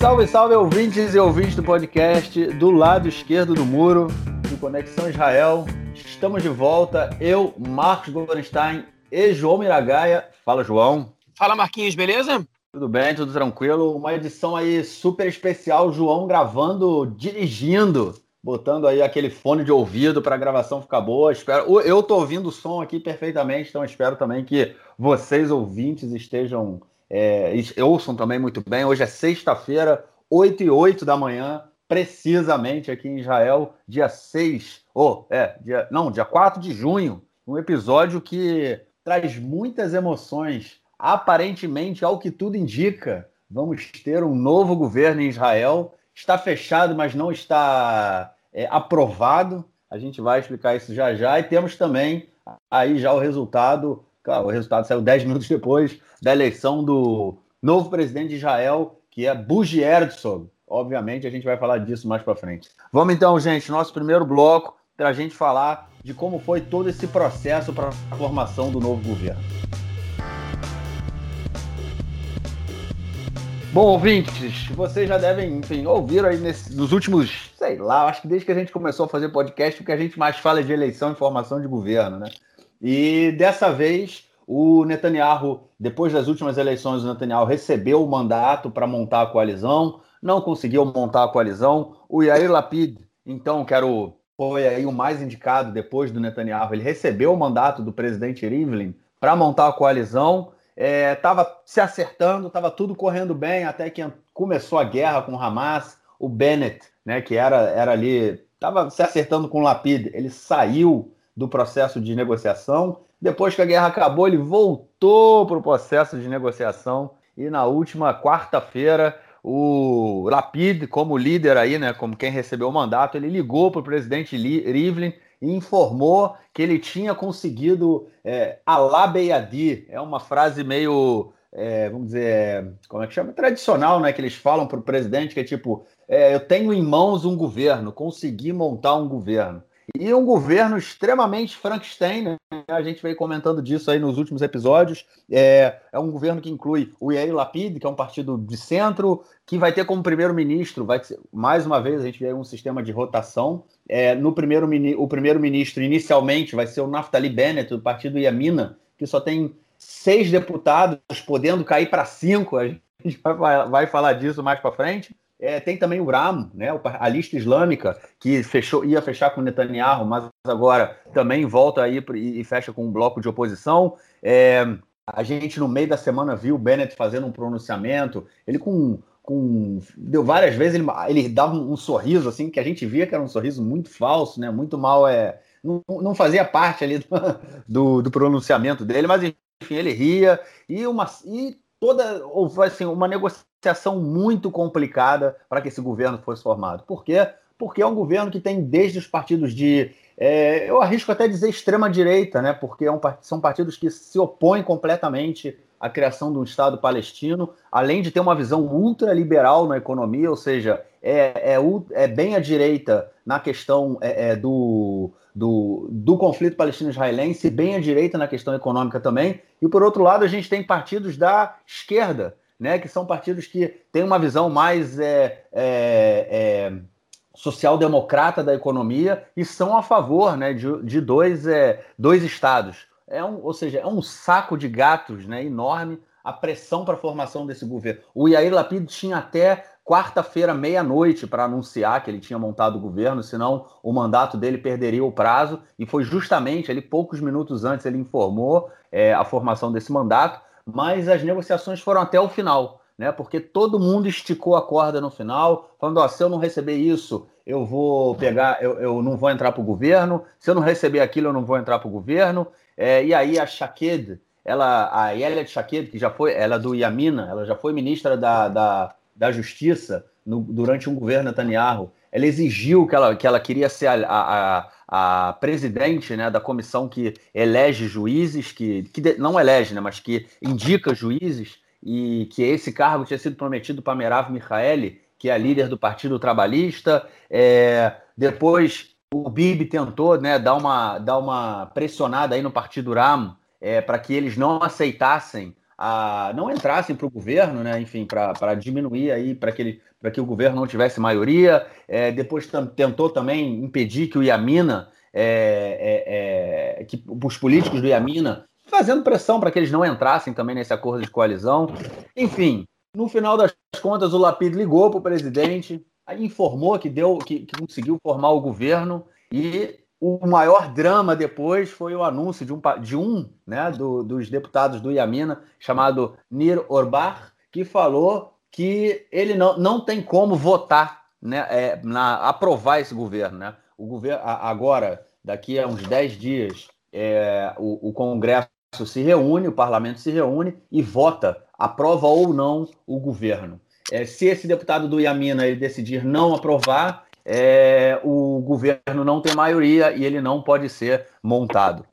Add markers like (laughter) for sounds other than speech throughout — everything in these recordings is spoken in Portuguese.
Salve, salve, ouvintes e ouvintes do podcast do lado esquerdo do muro, do Conexão Israel. Estamos de volta, eu, Marcos Gorenstein e João Miragaia. Fala, João. Fala, Marquinhos, beleza? Tudo bem, tudo tranquilo. Uma edição aí super especial, João gravando, dirigindo, botando aí aquele fone de ouvido para a gravação ficar boa. Espero, eu tô ouvindo o som aqui perfeitamente, então espero também que vocês ouvintes estejam é, ouçam também muito bem. Hoje é sexta-feira, 8 e 8 da manhã, precisamente aqui em Israel, dia 6, ou oh, é, dia, não, dia 4 de junho, um episódio que traz muitas emoções. Aparentemente, ao que tudo indica, vamos ter um novo governo em Israel. Está fechado, mas não está é, aprovado. A gente vai explicar isso já já. E temos também aí já o resultado Claro, o resultado saiu 10 minutos depois da eleição do novo presidente de Israel, que é Buji Herzog. Obviamente, a gente vai falar disso mais para frente. Vamos então, gente, nosso primeiro bloco, para a gente falar de como foi todo esse processo para a formação do novo governo. Bom, ouvintes, vocês já devem, enfim, ouvir aí nesse, nos últimos, sei lá, acho que desde que a gente começou a fazer podcast, o que a gente mais fala é de eleição e formação de governo, né? E dessa vez, o Netanyahu, depois das últimas eleições, o Netanyahu recebeu o mandato para montar a coalizão, não conseguiu montar a coalizão. O Yair Lapid, então, que era o, foi aí o mais indicado depois do Netanyahu, ele recebeu o mandato do presidente Rivlin para montar a coalizão. Estava é, se acertando, estava tudo correndo bem, até que começou a guerra com o Hamas. O Bennett, né, que era, era ali, estava se acertando com o Lapid, ele saiu do processo de negociação. Depois que a guerra acabou, ele voltou para o processo de negociação e na última quarta-feira o Lapid, como líder aí, né, como quem recebeu o mandato, ele ligou para o presidente Rivlin e informou que ele tinha conseguido é, Alabeyadi, é uma frase meio, é, vamos dizer, como é que chama? Tradicional, né, que eles falam para o presidente, que é tipo, é, eu tenho em mãos um governo, consegui montar um governo. E um governo extremamente Frankenstein, né? a gente veio comentando disso aí nos últimos episódios. É, é um governo que inclui o Yair Lapid, que é um partido de centro, que vai ter como primeiro-ministro, vai ser, mais uma vez a gente vê um sistema de rotação. É, no primeiro o primeiro-ministro inicialmente vai ser o Naftali Bennett, do partido Yamina, que só tem seis deputados, podendo cair para cinco. A gente (laughs) vai, vai falar disso mais para frente. É, tem também o Ram, né, a lista islâmica, que fechou, ia fechar com Netanyahu, mas agora também volta aí e fecha com um bloco de oposição. É, a gente, no meio da semana, viu o Bennett fazendo um pronunciamento, ele com. com deu várias vezes, ele, ele dava um, um, sorriso, assim, que a gente via que era um sorriso muito falso, né, muito mal. É, não, não fazia parte ali do, (laughs) do, do pronunciamento dele, mas enfim, ele ria e, uma, e toda assim, uma negociação muito complicada para que esse governo fosse formado. Por quê? Porque é um governo que tem desde os partidos de, é, eu arrisco até dizer extrema-direita, né? porque é um, são partidos que se opõem completamente à criação de um Estado palestino, além de ter uma visão ultraliberal na economia, ou seja, é, é, é bem à direita na questão é, é do, do, do conflito palestino-israelense, bem à direita na questão econômica também. E por outro lado, a gente tem partidos da esquerda, né, que são partidos que têm uma visão mais é, é, é, social-democrata da economia e são a favor né, de, de dois, é, dois estados. É um, ou seja, é um saco de gatos né, enorme a pressão para a formação desse governo. O Yair Lapid tinha até quarta-feira, meia-noite, para anunciar que ele tinha montado o governo, senão o mandato dele perderia o prazo. E foi justamente ali, poucos minutos antes, ele informou é, a formação desse mandato, mas as negociações foram até o final, né? Porque todo mundo esticou a corda no final, falando: ó, se eu não receber isso, eu vou pegar, eu, eu não vou entrar para o governo, se eu não receber aquilo, eu não vou entrar para o governo. É, e aí a Shaked, ela, a Yelia Shaked, que já foi, ela é do Yamina, ela já foi ministra da, da da Justiça no, durante um governo Netanyahu, ela exigiu que ela, que ela queria ser a, a, a presidente né, da comissão que elege juízes, que, que de, não elege, né, mas que indica juízes, e que esse cargo tinha sido prometido para Merav Michaeli, que é a líder do Partido Trabalhista. É, depois o Bibi tentou né, dar, uma, dar uma pressionada aí no Partido Ram é, para que eles não aceitassem a não entrassem para o governo, né? Enfim, para diminuir aí, para que, que o governo não tivesse maioria. É, depois tentou também impedir que o Iamina, é, é, é, que os políticos do Iamina, fazendo pressão para que eles não entrassem também nesse acordo de coalizão. Enfim, no final das contas, o Lapid ligou para o presidente, informou que deu, que, que conseguiu formar o governo e o maior drama depois foi o anúncio de um, de um né, do, dos deputados do Iamina, chamado Nir Orbach, que falou que ele não, não tem como votar, né, é, na, aprovar esse governo. Né? O governo agora, daqui a uns 10 dias, é, o, o Congresso se reúne, o parlamento se reúne e vota, aprova ou não o governo. É, se esse deputado do Iamina ele decidir não aprovar, é, o governo não tem maioria e ele não pode ser montado.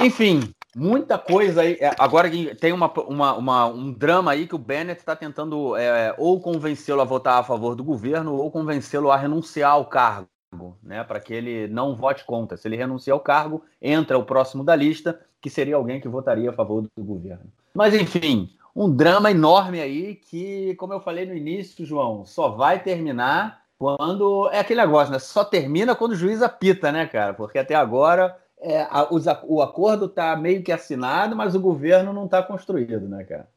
Enfim, muita coisa aí. É, agora tem uma, uma, uma, um drama aí que o Bennett está tentando é, ou convencê-lo a votar a favor do governo ou convencê-lo a renunciar ao cargo, né, para que ele não vote contra. Se ele renunciar ao cargo, entra o próximo da lista, que seria alguém que votaria a favor do governo. Mas enfim, um drama enorme aí que, como eu falei no início, João, só vai terminar quando. É aquele negócio, né? Só termina quando o juiz apita, né, cara? Porque até agora é, a, os, o acordo está meio que assinado, mas o governo não está construído, né, cara?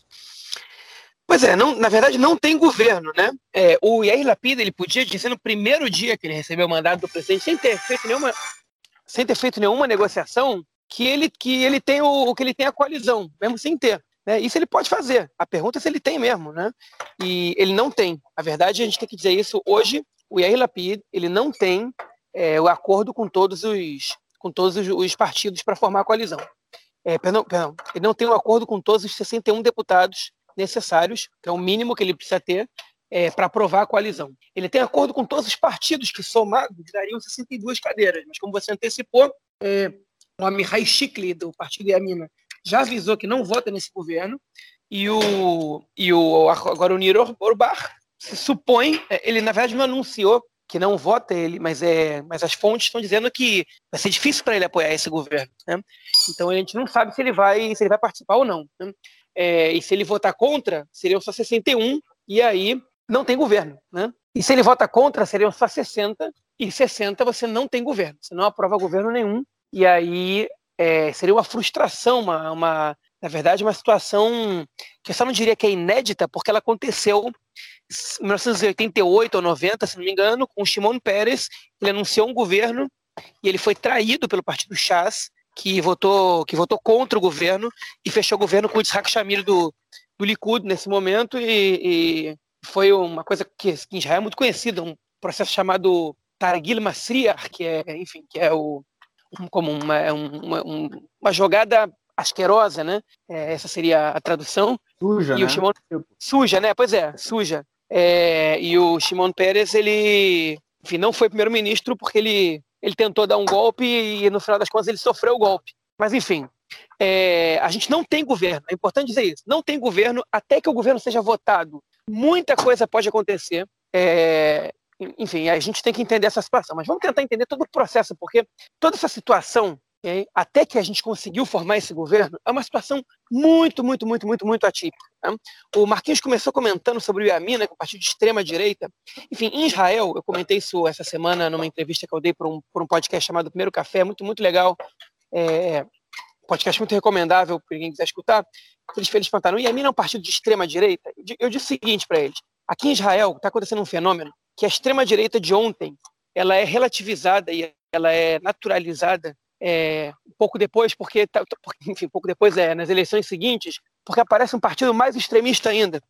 Pois é, não, na verdade não tem governo, né? É, o Yair Lapida ele podia dizer no primeiro dia que ele recebeu o mandato do presidente, sem ter feito nenhuma, sem ter feito nenhuma negociação, que ele, que ele tem o que ele tem a coalizão, mesmo sem ter. Né? Isso ele pode fazer. A pergunta é se ele tem mesmo, né? E ele não tem. A verdade, a gente tem que dizer isso hoje, o Yair Lapid ele não tem é, o acordo com todos os, com todos os, os partidos para formar a coalizão. É, perdão, perdão, ele não tem um acordo com todos os 61 deputados necessários, que é o mínimo que ele precisa ter é, para aprovar a coalizão. Ele tem acordo com todos os partidos que somados dariam 62 cadeiras, mas como você antecipou, é, o Amihai Shikli, do partido Yamina, já avisou que não vota nesse governo, e o, e o agora o Niro Orbach se supõe, é, ele na verdade não anunciou que não vota ele, mas, é, mas as fontes estão dizendo que vai ser difícil para ele apoiar esse governo. Né? Então a gente não sabe se ele vai, se ele vai participar ou não. Né? É, e se ele votar contra, seriam só 61, e aí não tem governo. Né? E se ele vota contra, seriam só 60, e 60 você não tem governo, você não aprova governo nenhum, e aí é, seria uma frustração, uma, uma, na verdade, uma situação que eu só não diria que é inédita, porque ela aconteceu em 1988 ou 90, se não me engano, com o Shimon Peres, ele anunciou um governo e ele foi traído pelo partido Chas, que votou, que votou contra o governo e fechou o governo com o Yitzhak Shamir do, do Likud nesse momento. E, e foi uma coisa que, que em Israel é muito conhecida, um processo chamado Targil Masriach, que é, enfim, que é o como uma, uma, uma jogada asquerosa, né? É, essa seria a tradução. Suja, e né? O Shimon... Suja, né? Pois é, suja. É, e o Shimon Peres, ele, enfim, não foi primeiro-ministro porque ele, ele tentou dar um golpe e no final das contas ele sofreu o golpe. Mas enfim, é, a gente não tem governo. É importante dizer isso. Não tem governo até que o governo seja votado. Muita coisa pode acontecer. É, enfim, a gente tem que entender essa situação. Mas vamos tentar entender todo o processo, porque toda essa situação até que a gente conseguiu formar esse governo, é uma situação muito, muito, muito, muito, muito atípica. Né? O Marquinhos começou comentando sobre o Yamina, que é um partido de extrema-direita. Enfim, em Israel, eu comentei isso essa semana numa entrevista que eu dei para um, um podcast chamado Primeiro Café, muito, muito legal. É, podcast muito recomendável para quem quiser escutar. Eles, eles perguntaram, o Yamina é um partido de extrema-direita? Eu disse o seguinte para eles, aqui em Israel está acontecendo um fenômeno que a extrema-direita de ontem, ela é relativizada e ela é naturalizada é, um pouco depois, porque, tá, (laughs) enfim, pouco depois, é, nas eleições seguintes, porque aparece um partido mais extremista ainda.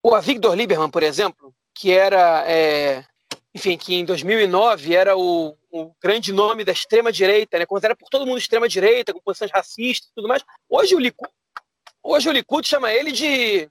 O Avigdor Lieberman, por exemplo, que era, é, enfim, que em 2009 era o, o grande nome da extrema-direita, né, considerado por todo mundo extrema-direita, com posições racistas e tudo mais. Hoje o Likud, hoje o Likud chama ele de,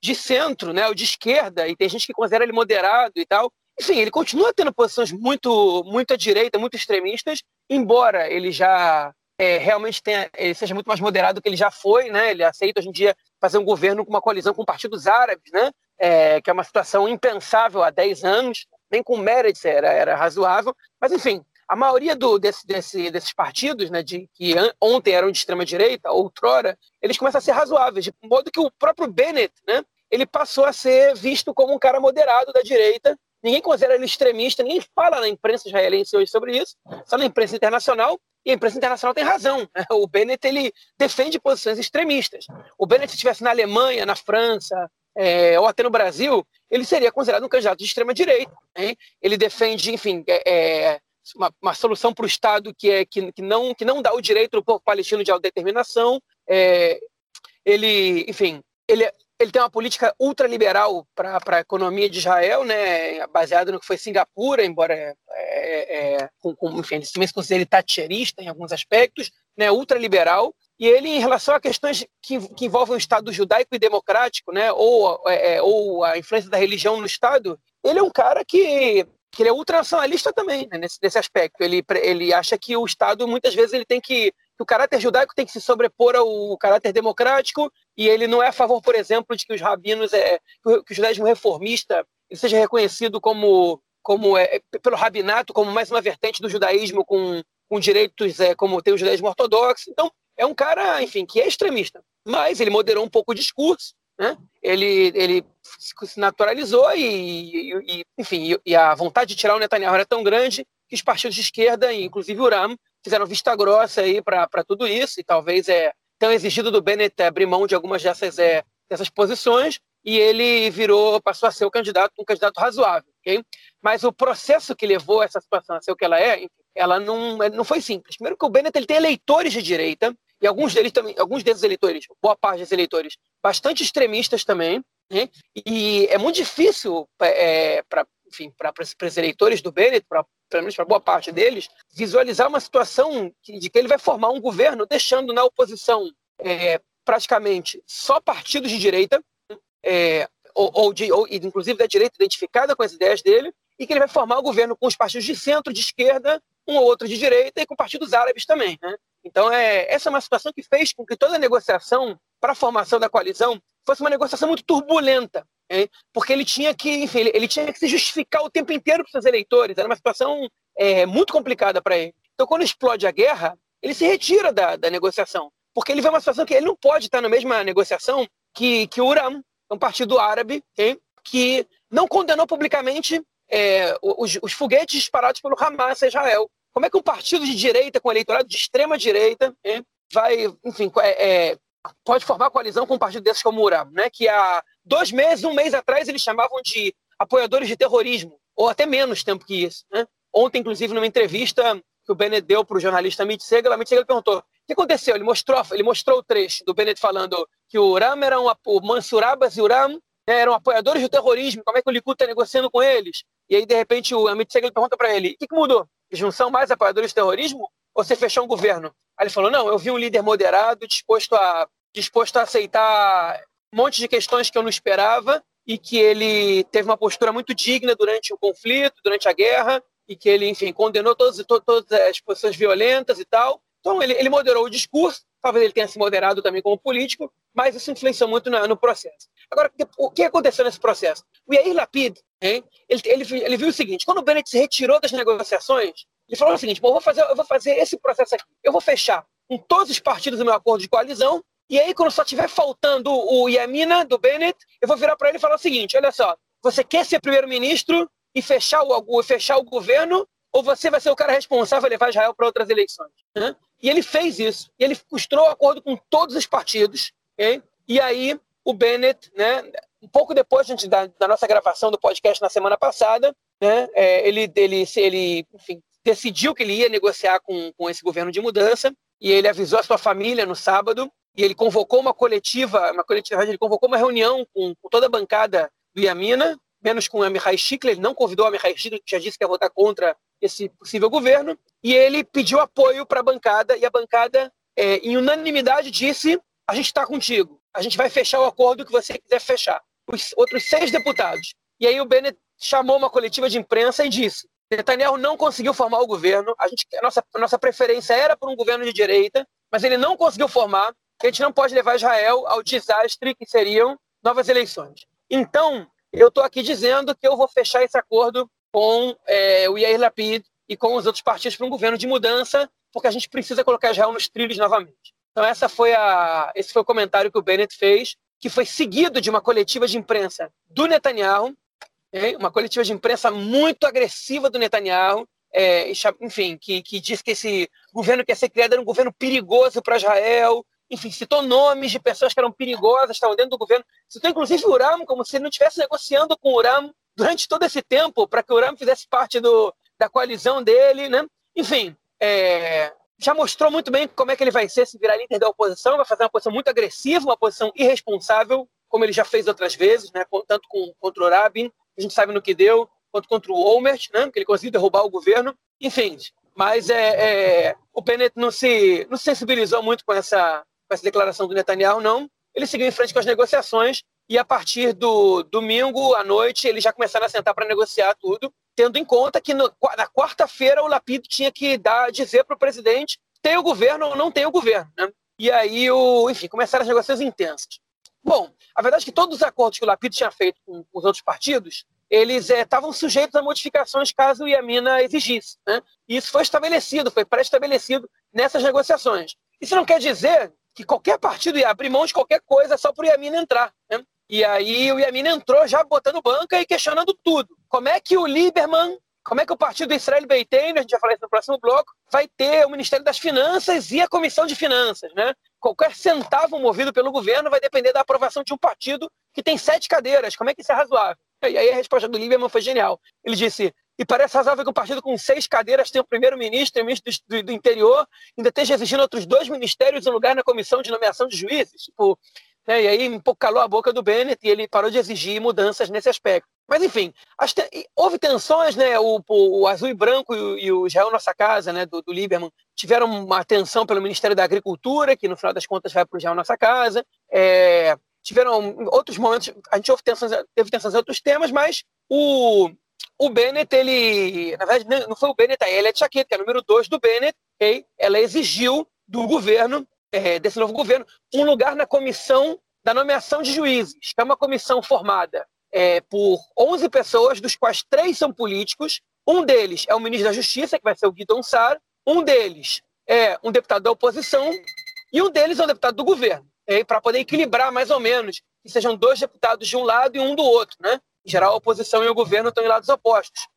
de centro, né, ou de esquerda, e tem gente que considera ele moderado e tal. Enfim, ele continua tendo posições muito, muito à direita, muito extremistas, embora ele já é, realmente tenha, seja muito mais moderado do que ele já foi, né? Ele aceita hoje em dia fazer um governo com uma coalizão com partidos árabes, né? É, que é uma situação impensável há 10 anos, nem com Meretz era, era razoável, mas enfim, a maioria do, desse, desse, desses partidos, né, de, que ontem eram de extrema-direita, outrora, eles começam a ser razoáveis, de modo que o próprio Bennett, né, ele passou a ser visto como um cara moderado da direita. Ninguém considera ele extremista, ninguém fala na imprensa israelense hoje sobre isso, só na imprensa internacional, e a imprensa internacional tem razão. Né? O Bennett ele defende posições extremistas. O Bennett, se estivesse na Alemanha, na França, é, ou até no Brasil, ele seria considerado um candidato de extrema-direita. Ele defende, enfim, é, é uma, uma, solução para o Estado que, é, que, que, não, que não dá o direito ao povo palestino de autodeterminação. É, ele, enfim, ele, ele tem uma política ultraliberal para a economia de Israel, né, baseado no que foi Singapura, embora é, é, é com, com, enfim, ele se considera ele thatcherista em alguns aspectos, né, ultraliberal. E ele, em relação a questões que, que envolvem o Estado judaico e democrático, né, ou, é, é, ou a influência da religião no Estado, ele é um cara que, que ele é ultranacionalista também, né, nesse, nesse aspecto. Ele, ele acha que o Estado, muitas vezes, ele tem que, que o caráter judaico tem que se sobrepor ao caráter democrático, e ele não é a favor, por exemplo, de que os rabinos, é, que o, judaísmo reformista seja reconhecido como, como é, pelo rabinato, como mais uma vertente do judaísmo com, com direitos é, como tem o judaísmo ortodoxo. Então, é um cara, enfim, que é extremista. Mas ele moderou um pouco o discurso, né? ele, ele se naturalizou e, e enfim, e a vontade de tirar o Netanyahu era tão grande que os partidos de esquerda, inclusive o RAM, fizeram vista grossa aí para tudo isso e talvez é tenham exigido do Bennett abrir mão de algumas dessas, é, dessas posições e ele virou, passou a ser o candidato, um candidato razoável, ok? Mas o processo que levou essa situação a ser o que ela é, ela não, não foi simples. Primeiro que o Bennett ele tem eleitores de direita, e alguns deles também, alguns desses eleitores, boa parte desses eleitores, bastante extremistas também, né? e é muito difícil é, para enfim, para esses eleitores do Bennett, pra, pelo menos para boa parte deles, visualizar uma situação de que ele vai formar um governo deixando na oposição é, praticamente só partidos de direita, é, ou, ou, de, ou inclusive da direita identificada com as ideias dele, e que ele vai formar o governo com os partidos de centro, de esquerda, um ou outro de direita e com partidos árabes também. Né? Então, é, essa é uma situação que fez com que toda a negociação para a formação da coalizão fosse uma negociação muito turbulenta, hein? porque ele tinha que, enfim, ele, ele, tinha que se justificar o tempo inteiro para seus eleitores. Era uma situação é, muito complicada para ele. Então, quando explode a guerra, ele se retira da, da, negociação, porque ele vê uma situação que ele não pode estar na mesma negociação que, que o Uram, um partido árabe, hein? que não condenou publicamente é, os, os, foguetes disparados pelo Hamas a Israel. Como é que um partido de direita, com eleitorado de extrema direita, é, vai, enfim, é, é, pode formar coalizão com um partido desses como o Uram, né? que há dois meses, um mês atrás, eles chamavam de apoiadores de terrorismo, ou até menos tempo que isso. Né? Ontem, inclusive, numa entrevista que o Bennett deu para o jornalista Mitch Segal, a Segal perguntou o que aconteceu? Ele mostrou, ele mostrou o trecho do Bennett falando que o Uram era um, o Mansur Abbas e o Uram né, eram apoiadores do terrorismo, como é que o Likud está negociando com eles? E aí, de repente, o Amit Segal pergunta para ele: o que, que mudou? Eles não são mais apoiadores do terrorismo? Ou você fechou um governo? Aí ele falou: não, eu vi um líder moderado, disposto a, disposto a aceitar um monte de questões que eu não esperava e que ele teve uma postura muito digna durante o conflito, durante a guerra, e que ele, enfim, condenou todas, todas as posições violentas e tal. Então, ele, ele moderou o discurso, talvez ele tenha se moderado também como político, mas isso influenciou muito no, no processo. Agora, o que aconteceu nesse processo? O Yair Lapid, hein, ele, ele, ele, viu o seguinte, quando o Bennett se retirou das negociações, ele falou o seguinte, eu, vou fazer, eu vou fazer esse processo aqui, eu vou fechar com todos os partidos do meu acordo de coalizão, e aí quando só estiver faltando o Yamina, do Bennett, eu vou virar para ele e falar o seguinte, olha só, você quer ser primeiro-ministro e fechar o, fechar o governo, ou você vai ser o cara responsável a levar Israel para outras eleições? E ele fez isso, e ele costurou o acordo com todos os partidos, e aí o Bennett, né, um pouco depois gente, da, da, nossa gravação do podcast na semana passada, né, é, ele, ele, ele enfim, decidiu que ele ia negociar com, com esse governo de mudança e ele avisou a sua família no sábado e ele convocou uma coletiva, uma coletiva, ele convocou uma reunião com, com toda a bancada do Yamina, menos com o Amihai Shikler, ele não convidou o Amihai Shikler, que já disse que ia votar contra esse possível governo, e ele pediu apoio para a bancada, e a bancada, é, em unanimidade, disse: a gente está contigo a gente vai fechar o acordo que você quiser fechar. Os outros seis deputados. E aí o Bennett chamou uma coletiva de imprensa e disse: Netanyahu não conseguiu formar o governo, a, gente, a nossa, a nossa preferência era por um governo de direita, mas ele não conseguiu formar, a gente não pode levar Israel ao desastre que seriam novas eleições. Então, eu estou aqui dizendo que eu vou fechar esse acordo com é, o Yair Lapid e com os outros partidos para um governo de mudança, porque a gente precisa colocar Israel nos trilhos novamente. Então essa foi a, esse foi o comentário que o Bennett fez, que foi seguido de uma coletiva de imprensa do Netanyahu, uma coletiva de imprensa muito agressiva do Netanyahu, é, enfim, que, que diz que esse governo que ia ser criado era um governo perigoso para Israel, enfim, citou nomes de pessoas que eram perigosas, estavam dentro do governo, citou inclusive o Uram, como se ele não estivesse negociando com o Uram durante todo esse tempo, para que o Uram fizesse parte do, da coalizão dele, né? Enfim, é, já mostrou muito bem como é que ele vai ser se virar líder da oposição, vai fazer uma posição muito agressiva, uma posição irresponsável, como ele já fez outras vezes, né? tanto com, contra o Rabin, a gente sabe no que deu, quanto contra o Olmert, né? que ele conseguiu derrubar o governo, enfim. Mas é, é, o Bennett não se, não se sensibilizou muito com essa, com essa declaração do Netanyahu, não. Ele seguiu em frente com as negociações e a partir do domingo à noite eles já começaram a sentar para negociar tudo, tendo em conta que no, na quarta-feira o Lapido tinha que dar, dizer para o presidente tem o governo ou não tem o governo. Né? E aí, o, enfim, começaram as negociações intensas. Bom, a verdade é que todos os acordos que o Lapido tinha feito com, com os outros partidos, eles estavam é, sujeitos a modificações caso o Iamina exigisse. Né? E isso foi estabelecido, foi pré-estabelecido nessas negociações. Isso não quer dizer que qualquer partido ia abrir mão de qualquer coisa só para o Iamina entrar. Né? E aí o Iamina entrou já botando banca e questionando tudo. Como é que o Lieberman, como é que o partido do Israel Beiteno, a gente vai falar isso no próximo bloco, vai ter o Ministério das Finanças e a Comissão de Finanças, né? Qualquer centavo movido pelo governo vai depender da aprovação de um partido que tem sete cadeiras. Como é que isso é razoável? E aí a resposta do Lieberman foi genial. Ele disse: e parece razoável que um partido com seis cadeiras tenha o primeiro-ministro e o ministro do, do, interior, ainda esteja exigindo outros dois ministérios em lugar na comissão de nomeação de juízes. Tipo, né, e aí um pouco calou a boca do Bennett e ele parou de exigir mudanças nesse aspecto. Mas, enfim, houve tensões, né? O, o, Azul e Branco e o, e o Israel Nossa Casa, né, do, do Lieberman, tiveram uma atenção pelo Ministério da Agricultura, que no final das contas vai para o Israel Nossa Casa. É... Tiveram outros momentos, a gente houve tensões, teve tensões em outros temas, mas o, o Bennett, ele. Na verdade, não foi o Bennett, a Elliot Chaqueta, que é o número 2 do Bennett, okay? ela exigiu do governo, é, desse novo governo, um lugar na comissão da nomeação de juízes, que é uma comissão formada é, por 11 pessoas, dos quais três são políticos. Um deles é o ministro da Justiça, que vai ser o Guidon Sar. Um deles é um deputado da oposição. E um deles é um deputado do governo, é, para poder equilibrar mais ou menos, que sejam dois deputados de um lado e um do outro. Né? Em geral, a oposição e o governo estão em lados opostos.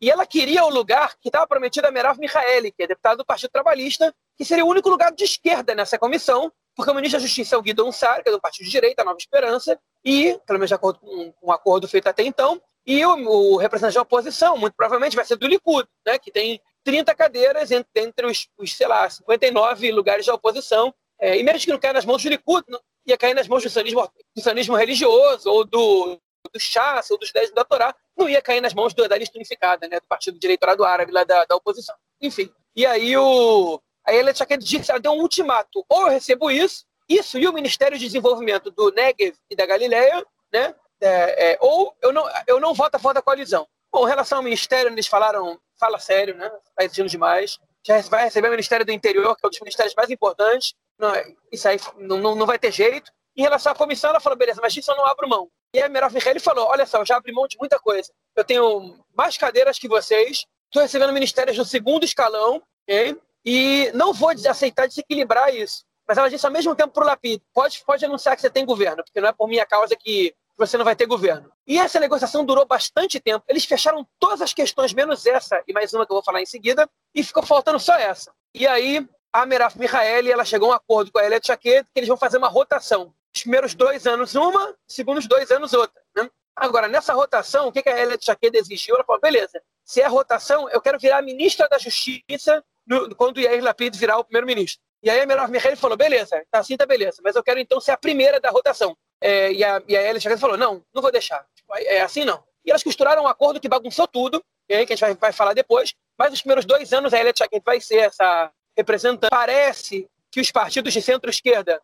E ela queria o lugar que estava prometido a Merav Michaeli, que é deputado do Partido Trabalhista, que seria o único lugar de esquerda nessa comissão, porque o ministro da Justiça é o Guido Ansar, que é do Partido de Direita, Nova Esperança, e, pelo menos de acordo com um acordo feito até então, e o, o, representante da oposição, muito provavelmente vai ser do Likud, né, que tem 30 cadeiras entre, entre os, os, sei lá, 59 lugares da oposição, é, e mesmo que não caia nas mãos do Likud, não, ia cair nas mãos do sanismo, do religioso, ou do, do Chassa, ou dos 10 da Torá, não ia cair nas mãos do, da lista unificada, né, do Partido Direitorado Árabe, lá da, da oposição. Enfim, e aí o, Aí ela tinha disse, ela deu um ultimato: ou eu recebo isso, isso e o Ministério de Desenvolvimento do Negev e da Galileia, né? É, é, ou eu não, eu não voto a favor da coalizão. Bom, em relação ao Ministério, eles falaram, fala sério, né? Está exigindo demais. Já vai receber o Ministério do Interior, que é um dos ministérios mais importantes. Não, isso aí não, não, não vai ter jeito. Em relação à comissão, ela falou, beleza, mas isso eu não abro mão. E a Merav Michele falou, olha só, eu já abri mão de muita coisa. Eu tenho mais cadeiras que vocês, estou recebendo ministérios no segundo escalão, okay? E não vou aceitar desequilibrar isso. Mas ela disse ao mesmo tempo para o Lapid: pode, pode anunciar que você tem governo, porque não é por minha causa que você não vai ter governo. E essa negociação durou bastante tempo. Eles fecharam todas as questões, menos essa e mais uma que eu vou falar em seguida, e ficou faltando só essa. E aí, a Meraf Mihaeli, ela chegou a um acordo com a Elet Chaquet que eles vão fazer uma rotação. Os primeiros dois anos uma, os segundos dois anos outra. Né? Agora, nessa rotação, o que a Elet Chaquet exigiu? Ela falou, beleza, se é rotação, eu quero virar ministra da Justiça no, quando Yair Lapid virar o primeiro-ministro. E aí a Merav Mihaeli falou, beleza, tá assim, tá beleza, mas eu quero então ser a primeira da rotação. É, e, a, e a falou, não, não vou deixar. Tipo, é assim não. E elas costuraram um acordo que bagunçou tudo, e aí que a gente vai, vai falar depois, mas nos primeiros dois anos a Elia Tchakent vai ser essa representante. Parece que os partidos de centro-esquerda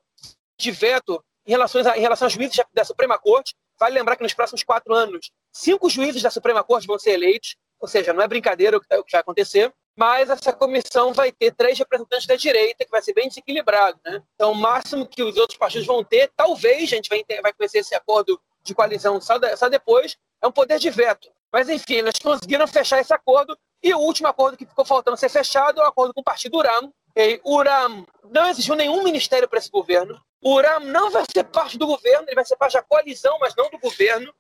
de veto em relação, a, em relação aos juízes da Suprema Corte, vale lembrar que nos próximos quatro anos, cinco juízes da Suprema Corte vão ser eleitos, ou seja, não é brincadeira o que, tá, o que vai acontecer mas essa comissão vai ter três representantes da direita, que vai ser bem desequilibrado. Né? Então, o máximo que os outros partidos vão ter, talvez a gente vai, vai conhecer esse acordo de coalizão só, de, só depois, é um poder de veto. Mas, enfim, eles conseguiram fechar esse acordo E o último acordo que ficou faltando ser fechado é o acordo com o partido Uram. O Uram não exigiu nenhum ministério para esse governo. O Uram não vai ser parte do governo, ele vai ser parte da coalizão, mas não do governo.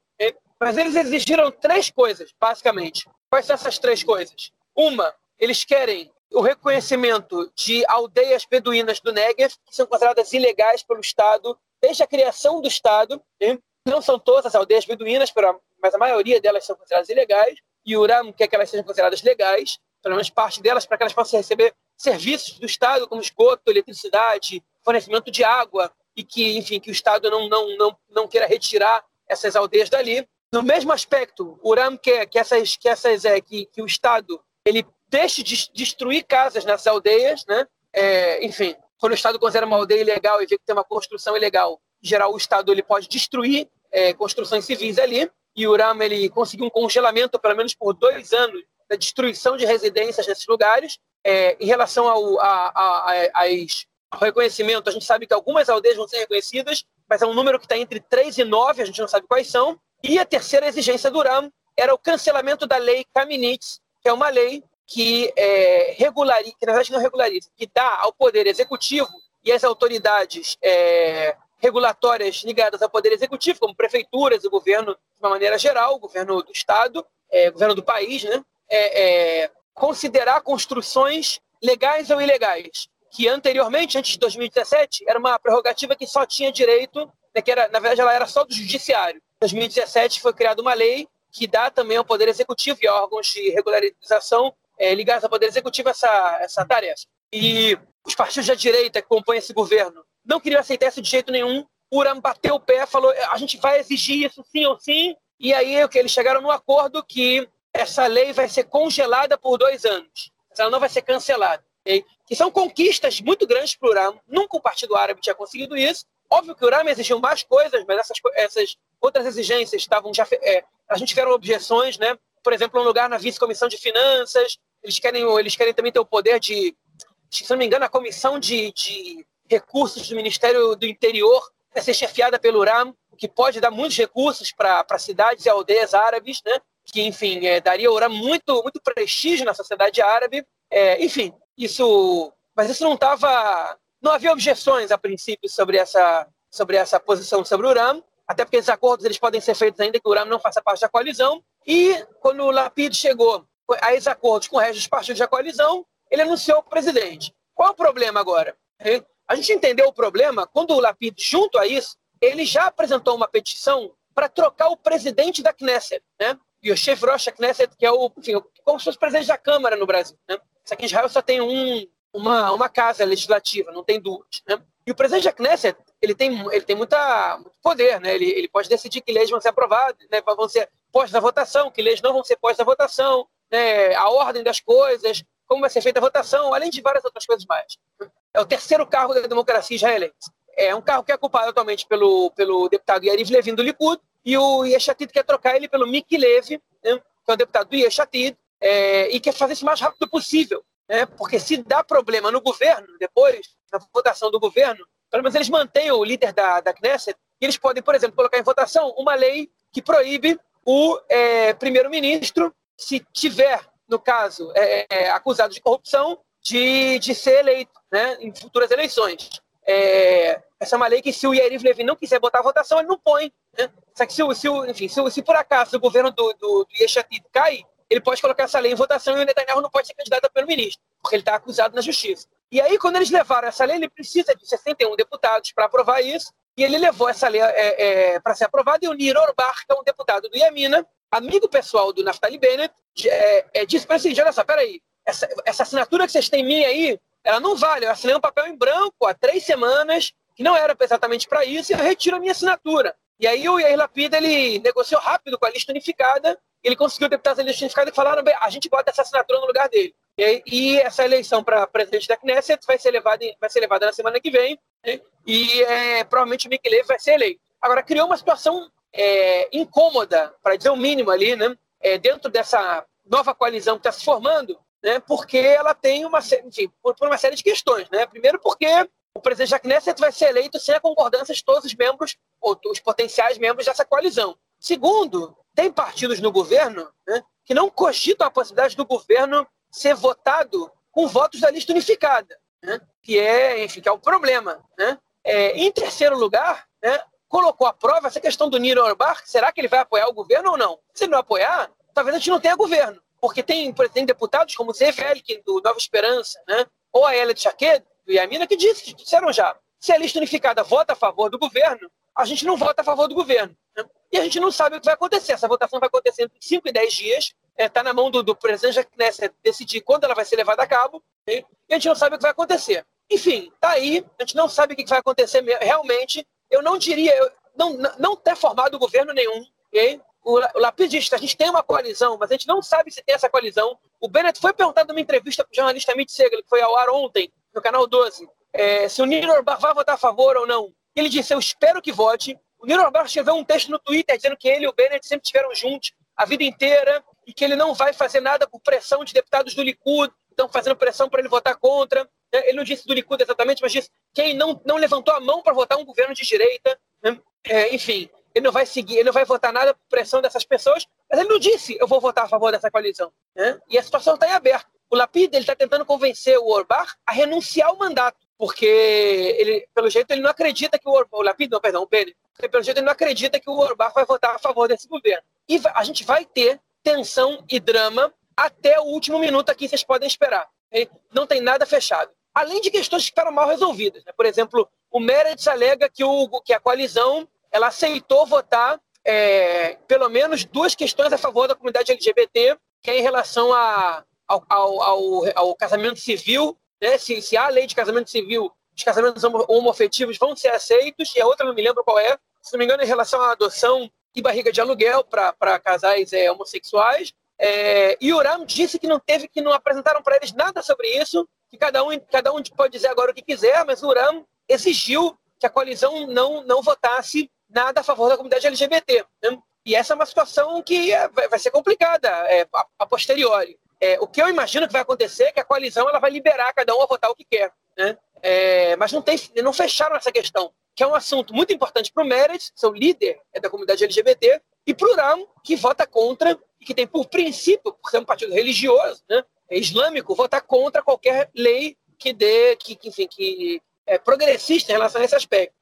Mas eles exigiram três coisas, basicamente. Quais são essas três coisas? Uma, eles querem o reconhecimento de aldeias beduínas do Negev, que são consideradas ilegais pelo Estado desde a criação do Estado. Não são todas as aldeias beduínas, mas a maioria delas são consideradas ilegais. E o Uram quer que elas sejam consideradas legais, pelo menos parte delas, para que elas possam receber serviços do Estado, como esgoto, eletricidade, fornecimento de água, e que, enfim, que o Estado não, não, não, não queira retirar essas aldeias dali. No mesmo aspecto, o Uram quer que, essas, que, essas, é, que, que o Estado ele deixe de destruir casas nessas aldeias, né? É, enfim, quando o Estado considera uma aldeia ilegal e vê que tem uma construção ilegal, em geral o Estado ele pode destruir é, construções civis ali, e o Uram ele conseguiu um congelamento, pelo menos por dois anos, da destruição de residências nesses lugares. É, em relação ao, a, a, a, ao reconhecimento, a gente sabe que algumas aldeias vão ser reconhecidas, mas é um número que está entre 3 e 9, a gente não sabe quais são. E a terceira exigência do Uram era o cancelamento da lei Kaminitz, que é uma lei que é, regulariza, que na verdade não regulariza, que dá ao Poder Executivo e às autoridades é, regulatórias ligadas ao Poder Executivo, como prefeituras e governo de uma maneira geral, governo do Estado, é, governo do país, né, é, é, considerar construções legais ou ilegais, que anteriormente, antes de 2017, era uma prerrogativa que só tinha direito, né, que era, na verdade ela era só do judiciário. Em 2017 foi criada uma lei que dá também ao Poder Executivo e órgãos de regularização é, ligados ao Poder Executivo essa, essa tarefa. E os partidos da direita que compõem esse governo não queriam aceitar isso de jeito nenhum. O Uram bateu o pé, falou: a gente vai exigir isso sim ou sim. E aí eles chegaram no acordo que essa lei vai ser congelada por dois anos. Ela não vai ser cancelada. Okay? Que são conquistas muito grandes para o Uram. Nunca o Partido Árabe tinha conseguido isso. Óbvio que o Uram exigiu mais coisas, mas essas, essas outras exigências estavam já. É, gente tiveram objeções, né? Por exemplo, um lugar na vice-comissão de finanças. Eles querem, eles querem também ter o poder de, se não me engano, a comissão de, de recursos do Ministério do Interior vai ser chefiada pelo Uram, o que pode dar muitos recursos para cidades e aldeias árabes, né? que, enfim, é, daria ao Uram muito, muito prestígio na sociedade árabe. É, enfim, isso. Mas isso não estava. Não havia objeções a princípio sobre essa, sobre essa posição sobre o Uram, até porque esses acordos eles podem ser feitos ainda que o Uram não faça parte da coalizão. E quando o Lapid chegou a esses com o resto dos partidos da coalizão, ele anunciou o presidente. Qual é o problema agora? A gente entendeu o problema quando o Lapid, junto a isso, ele já apresentou uma petição para trocar o presidente da Knesset, né? E o chefe Rocha Knesset, que é o, enfim, como se fosse presidente da Câmara no Brasil, né? Isso aqui em Israel só tem um, uma, uma casa legislativa, não tem duas, né? E o presidente da Knesset, ele tem, ele tem muita, muito poder, né? Ele, ele pode decidir que leis vão ser aprovadas, né? vão ser postas à votação, que leis não vão ser postas à votação, né? a ordem das coisas, como vai ser feita a votação, além de várias outras coisas mais. É o terceiro cargo da democracia israelense. É um cargo que é ocupado atualmente pelo, pelo deputado Yariv Levin do Likud, e o Yeshatid quer trocar ele pelo Miki Levy, né? que é um deputado do Yeshatid, é, e quer fazer isso o mais rápido possível. Né? Porque se dá problema no governo, depois, na votação do governo, pelo menos eles mantêm o líder da, da Knesset, e eles podem, por exemplo, colocar em votação uma lei que proíbe o é, primeiro-ministro, se tiver, no caso, é, é acusado de corrupção, de, de ser eleito né, em futuras eleições. É, essa é uma lei que, se o Yeriv Levin não quiser botar a votação, ele não põe. Né? Só que, se, se, enfim, se, se, por acaso o governo do, do, do Yeshatid cai, ele pode colocar essa lei em votação e o Netanyahu não pode ser candidato a primeiro-ministro, porque ele está acusado na justiça. E aí, quando eles levaram essa lei, ele precisa de 61 deputados para aprovar isso, e ele levou essa lei é, é, para ser aprovada, e o Nir Orbar, que é um deputado do Yamina, amigo pessoal do Naftali Bennett, é, é, disse para ele olha só, peraí, essa, essa assinatura que vocês têm minha aí, ela não vale. Eu assinei um papel em branco há três semanas, que não era exatamente para isso, e eu retiro a minha assinatura. E aí o Yair Lapid, ele negociou rápido com a lista unificada, ele conseguiu deputados da lista unificada que falaram, a gente bota essa assinatura no lugar dele. E, e essa eleição para presidente da Knesset vai ser levada, vai ser levada na semana que vem, né? E é, provavelmente o Miki Levy vai ser eleito. Agora, criou uma situação é, incômoda, para dizer o mínimo ali, né? É, dentro dessa nova coalizão que está se formando, né? porque ela tem uma, enfim, por, por, uma série de questões. Né? Primeiro porque o presidente da Knesset vai ser eleito sem a concordância de todos os membros, ou os potenciais membros dessa coalizão. Segundo, tem partidos no governo né, que não cogitam a possibilidade do governo ser votado com votos da lista unificada, né? que é, enfim, que é o problema. Né? É, em terceiro lugar, né, colocou à prova essa questão do Niro Orbach, será que ele vai apoiar o governo ou não? Se ele não apoiar, talvez a gente não tenha governo, porque tem, tem deputados como Zé Velkin, do Nova Esperança, né? ou a Elia Tchaqued, do Yamina, que disse, disseram já, se a lista unificada vota a favor do governo, a gente não vota a favor do governo. Né? E a gente não sabe o que vai acontecer. Essa votação vai acontecer entre 5 e 10 dias. Está é, tá na mão do, do presidente Knesset decidir quando ela vai ser levada a cabo. E a gente não sabe o que vai acontecer. Enfim, tá aí. A gente não sabe o que vai acontecer realmente. Eu não diria, eu, não, não ter formado governo nenhum. Okay? O, o Lapidista, a gente tem uma coalizão, mas a gente não sabe se tem essa coalizão. O Bennett foi perguntado numa entrevista para o jornalista Mitch Segal, que foi ao ar ontem, no canal 12, é, se o Nino Orbach vai votar a favor ou não. Ele disse: Eu espero que vote. O Nino Orbach escreveu um texto no Twitter dizendo que ele e o Bennett sempre estiveram juntos a vida inteira e que ele não vai fazer nada por pressão de deputados do Likud, estão fazendo pressão para ele votar contra. Né? Ele não disse do Likud exatamente, mas disse quem não, não levantou a mão para votar um governo de direita. Né? É, enfim, ele não vai seguir, ele não vai votar nada por pressão dessas pessoas, mas ele não disse eu vou votar a favor dessa coalizão. Né? E a situação está em aberto. O Lapid está tentando convencer o Orbach a renunciar ao mandato, porque ele, pelo jeito ele não acredita que o, Or, o Lapid, não, perdão, o Bennett, pelo jeito ele não acredita que o Orbach vai votar a favor desse governo. E a gente vai ter tensão e drama até o último minuto aqui, vocês podem esperar. Não tem nada fechado. Além de questões que ficaram mal resolvidas. Né? Por exemplo, o Meredith alega que, o, que a coalizão ela aceitou votar é, pelo menos duas questões a favor da comunidade LGBT, que é em relação a, ao, ao, ao, ao casamento civil, né? se, se há lei de casamento civil, os casamentos homoafetivos vão ser aceitos, e a outra não me lembro qual é, se não me engano, em relação à adoção e barriga de aluguel para casais é, homossexuais. É, e o Uram disse que não teve, que não apresentaram para eles nada sobre isso, que cada um, cada um pode dizer agora o que quiser, mas o Uram exigiu que a coalizão não, não votasse nada a favor da comunidade LGBT. Né? E essa é uma situação que é, vai ser complicada é, a, posteriori. É, o que eu imagino que vai acontecer é que a coalizão ela vai liberar cada um a votar o que quer. Né? É, mas não, tem, não fecharam essa questão, que é um assunto muito importante para o Meredith, seu líder é da comunidade LGBT, e para o Ram, que vota contra, e que tem por princípio, por ser um partido religioso, né, islâmico, votar contra qualquer lei que dê, que, que enfim, que é progressista em relação a esse aspecto.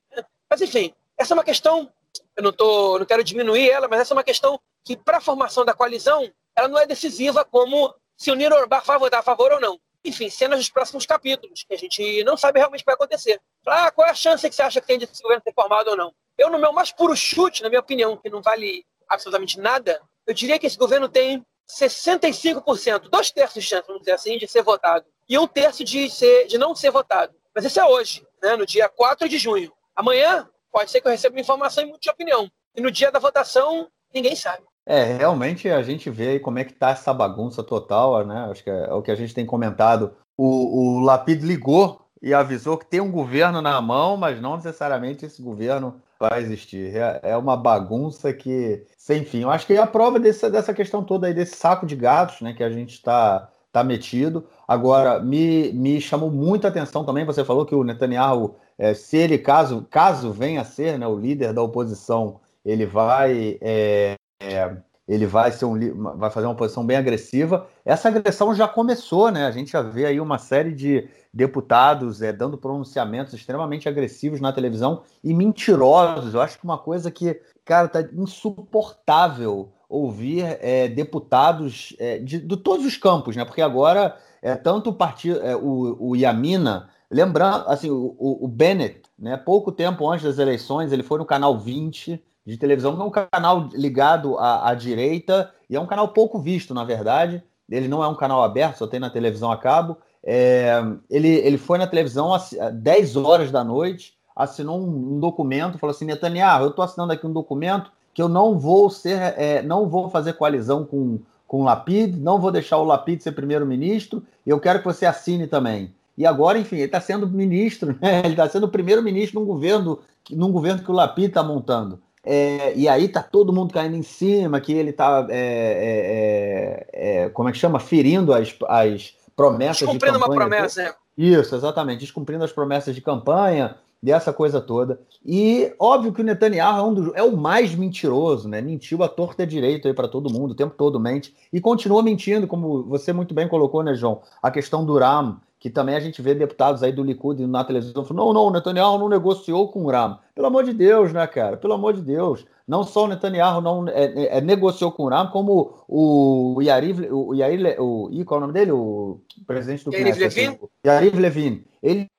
Mas, enfim, essa é uma questão, eu não, tô, não quero diminuir ela, mas essa é uma questão que, para a formação da coalizão, ela não é decisiva como se o Niro Orbach vai votar a favor ou não. Enfim, cenas dos próximos capítulos, que a gente não sabe realmente o que vai acontecer. Ah, qual é a chance que você acha que tem de esse governo ser formado ou não? Eu, no meu mais puro chute, na minha opinião, que não vale absolutamente nada, eu diria que esse governo tem 65%, dois terços de chance, vamos dizer assim, de ser votado. E um terço de, ser, de não ser votado. Mas isso é hoje, né, no dia 4 de junho. Amanhã, pode ser que eu receba informação e mude de opinião. E no dia da votação, ninguém sabe. É, realmente a gente vê aí como é que tá essa bagunça total, né? Acho que é, o que a gente tem comentado. O, o Lapid ligou e avisou que tem um governo na mão, mas não necessariamente esse governo vai existir. É, é uma bagunça que, sem fim. Eu acho que é a prova desse, dessa questão toda aí, desse saco de gatos, né, que a gente está tá metido. Agora, me, me chamou muita atenção também, você falou que o Netanyahu, é, se ele, caso, caso venha a ser né, o líder da oposição, ele vai é, é, ele vai ser um vai fazer uma posição bem agressiva. Essa agressão já começou, né? A gente já vê aí uma série de deputados é, dando pronunciamentos extremamente agressivos na televisão e mentirosos. Eu acho que uma coisa que, cara, tá insuportável ouvir é, deputados é, de, de, todos os campos, né? Porque agora é tanto o partido, é, o, o Yamina, lembrando, assim, o, o Bennett, né? Pouco tempo antes das eleições, ele foi no canal 20 de televisão, que é um canal ligado à, à, direita e é um canal pouco visto, na verdade. Ele não é um canal aberto, só tem na televisão a cabo. É, ele, ele foi na televisão às 10 horas da noite, assinou um, um documento, falou assim: Netanyahu, eu estou assinando aqui um documento que eu não vou ser, é, não vou fazer coalizão com, com o Lapid, não vou deixar o Lapid ser primeiro-ministro, e eu quero que você assine também. E agora, enfim, ele está sendo ministro, (laughs) né? ele está sendo primeiro-ministro num governo, num governo que o Lapid está montando. É, e aí tá todo mundo caindo em cima, que ele tá, é, é, é, como é que chama? Ferindo as, as promessas Descumprindo de campanha. uma promessa, né? Isso, exatamente, descumprindo as promessas de campanha. dessa coisa toda. E óbvio que o Netanyahu é, um dos, é o mais mentiroso, né? Mentiu a torta direito aí para todo mundo, o tempo todo mente. E continua mentindo, como você muito bem colocou, né, João? A questão do Ram, que também a gente vê deputados aí do Likud na televisão falando: não, não, o Netanyahu não negociou com o Ram. Pelo amor de Deus, né, cara? Pelo amor de Deus. Não só o Netanyahu não é, é, é negociou com o Ram, como o Yariv, o Yair, o, qual é o nome dele? O presidente do Yariv Levin? Yariv Levin. Ele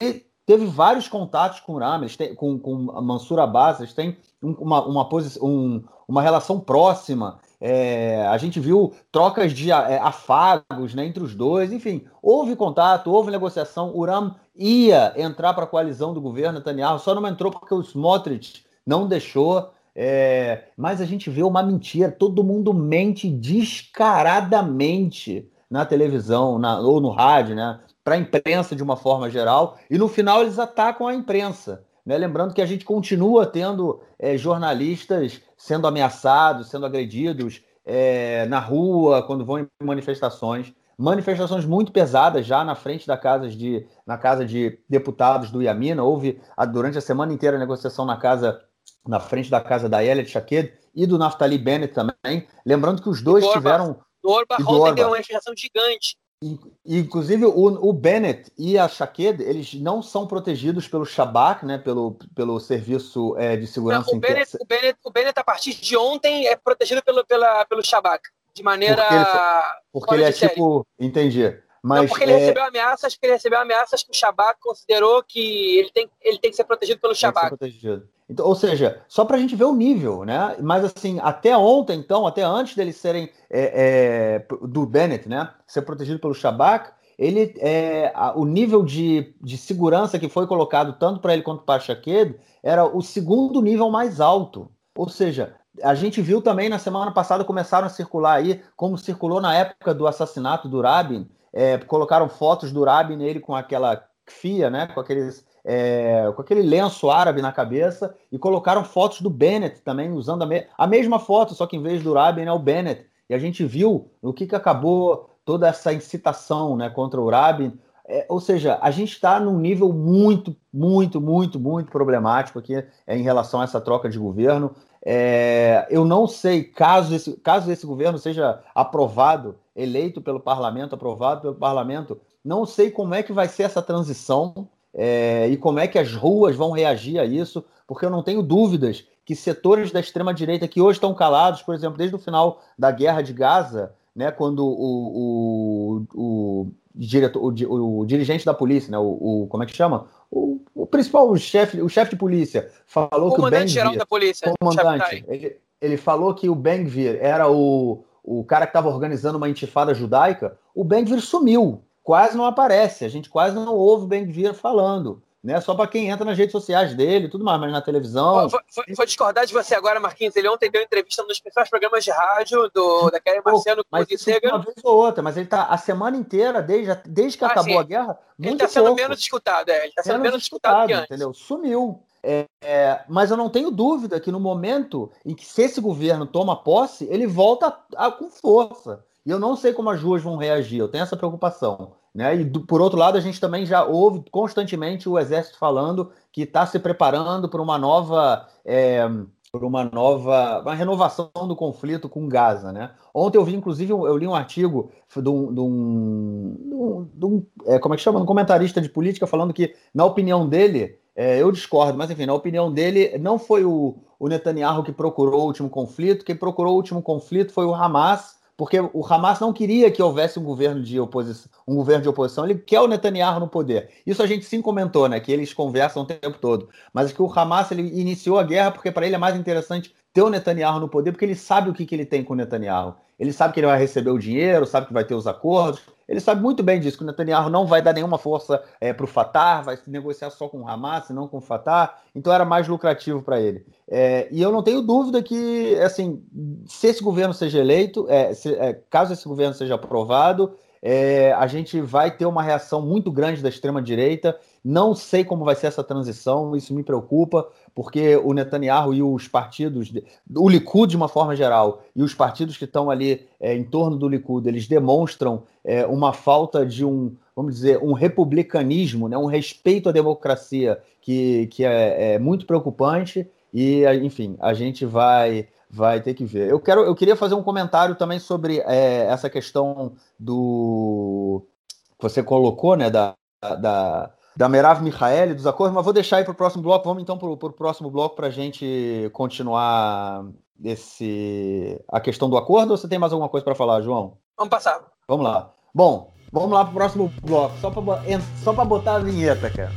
teve vários contatos com o Ram, eles têm, com, com Mansur Abbas, eles têm uma, uma, posição, um, uma relação próxima. É, a gente viu trocas de é, afagos né, entre os dois, enfim, houve contato, houve negociação. O Ram ia entrar para a coalizão do governo Netanyahu, só não entrou porque o Smotrich não deixou. É, mas a gente vê uma mentira, todo mundo mente descaradamente na televisão na, ou no rádio, né? Para a imprensa de uma forma geral, e no final eles atacam a imprensa. Né? Lembrando que a gente continua tendo é, jornalistas sendo ameaçados, sendo agredidos é, na rua, quando vão em manifestações. Manifestações muito pesadas já na frente da casa de, na casa de deputados do Iamina. Houve durante a semana inteira a negociação na casa, na frente da casa da Elia Shaked e do Naftali Bennett também. Lembrando que os dois tiveram. Do Orba, ontem deu uma manifestação gigante Inclusive, o, o, Bennett e a Shaked, eles não são protegidos pelo Shabak, né, pelo, pelo Serviço é, de Segurança não, o, Bennett, o, Bennett, o Bennett, a partir de ontem, é protegido pelo, pela, pelo Shabak, de maneira... Porque ele, porque ele é série. tipo... Entendi. Mas, não, porque ele é... recebeu ameaças, porque ele recebeu ameaças que o Shabak considerou que ele tem, ele tem que ser protegido pelo Shabak. Então, ou seja, só para a gente ver o nível, né? Mas assim, até ontem, então, até antes deles serem é, é, do Bennett, né? Ser protegido pelo Shabak, ele é, a, o nível de, de segurança que foi colocado tanto para ele quanto para Shaked era o segundo nível mais alto. Ou seja, a gente viu também na semana passada começaram a circular aí, como circulou na época do assassinato do Rabin, é, colocaram fotos do Rabin nele com aquela fia, né? Com aqueles é, com aquele lenço árabe na cabeça e colocaram fotos do Bennett também, usando a, me a mesma foto, só que em vez do Rabin é o Bennett. E a gente viu o que, que acabou toda essa incitação né, contra o Rabin. É, ou seja, a gente está num nível muito, muito, muito, muito problemático aqui é, em relação a essa troca de governo. É, eu não sei, caso esse, caso esse governo seja aprovado, eleito pelo parlamento, aprovado pelo parlamento, não sei como é que vai ser essa transição é, e como é que as ruas vão reagir a isso, porque eu não tenho dúvidas que setores da extrema-direita que hoje estão calados, por exemplo, desde o final da guerra de Gaza, né, quando o, o, o, diretor, o, o dirigente da polícia, né, o, o como é que chama? O, o principal o chefe, o chefe de polícia falou o que o Ben geral da polícia, comandante, ele, ele falou que o Ben era o, o cara que estava organizando uma intifada judaica. O Ben sumiu quase não aparece, a gente quase não ouve o Ben falando. Né, só para quem entra nas redes sociais dele tudo mais, mas na televisão. Vou, vou, vou, discordar de você agora, Marquinhos. Ele ontem deu entrevista nos principais programas de rádio do, da Kelly Marciano com o Sega. Uma vez ou outra, mas ele está a semana inteira, desde, desde que ah, acabou sim. a guerra. Ele está sendo menos escutado, é. Ele está sendo menos, escutado entendeu? Sumiu. É, é, mas eu não tenho dúvida que no momento em que se esse governo toma posse, ele volta a, a, com força. E eu não sei como as ruas vão reagir, eu tenho essa preocupação. Né? E do, por outro lado, a gente também já ouve constantemente o Exército falando que está se preparando para uma nova. É, por uma nova uma renovação do conflito com Gaza, né? Ontem eu vi, inclusive, eu li um artigo de um, de um, de um é, como é que chama, um comentarista de política falando que, na opinião dele, é, eu discordo, mas enfim, na opinião dele, não foi o, o Netanyahu que procurou o último conflito, quem procurou o último conflito foi o Hamas porque o Hamas não queria que houvesse um governo de oposição, um governo de oposição, ele quer o Netanyahu no poder. Isso a gente sim comentou, né, que eles conversam o tempo todo. Mas que o Hamas ele iniciou a guerra porque para ele é mais interessante ter o Netanyahu no poder, porque ele sabe o que, que ele tem com o Netanyahu. Ele sabe que ele vai receber o dinheiro, sabe que vai ter os acordos. Ele sabe muito bem disso, que o Netanyahu não vai dar nenhuma força é, para o Fatah, vai negociar só com o Hamas, não com o Fatah. Então era mais lucrativo para ele. É, e eu não tenho dúvida que, assim, se esse governo seja eleito, é, se, é, caso esse governo seja aprovado, é, a gente vai ter uma reação muito grande da extrema-direita. Não sei como vai ser essa transição, isso me preocupa, porque o Netanyahu e os partidos, o Likud de uma forma geral, e os partidos que estão ali é, em torno do Likud, eles demonstram é, uma falta de um, vamos dizer, um republicanismo, né, um respeito à democracia que, que é, é muito preocupante e, enfim, a gente vai vai ter que ver. Eu quero, eu queria fazer um comentário também sobre é, essa questão do que você colocou, né, da, da, da Merav Michael, dos acordos, mas vou deixar aí para o próximo bloco. Vamos então para o próximo bloco para a gente continuar esse, a questão do acordo ou você tem mais alguma coisa para falar, João? Vamos passar. Vamos lá. Bom, vamos lá para o próximo bloco, só para só botar a vinheta, cara.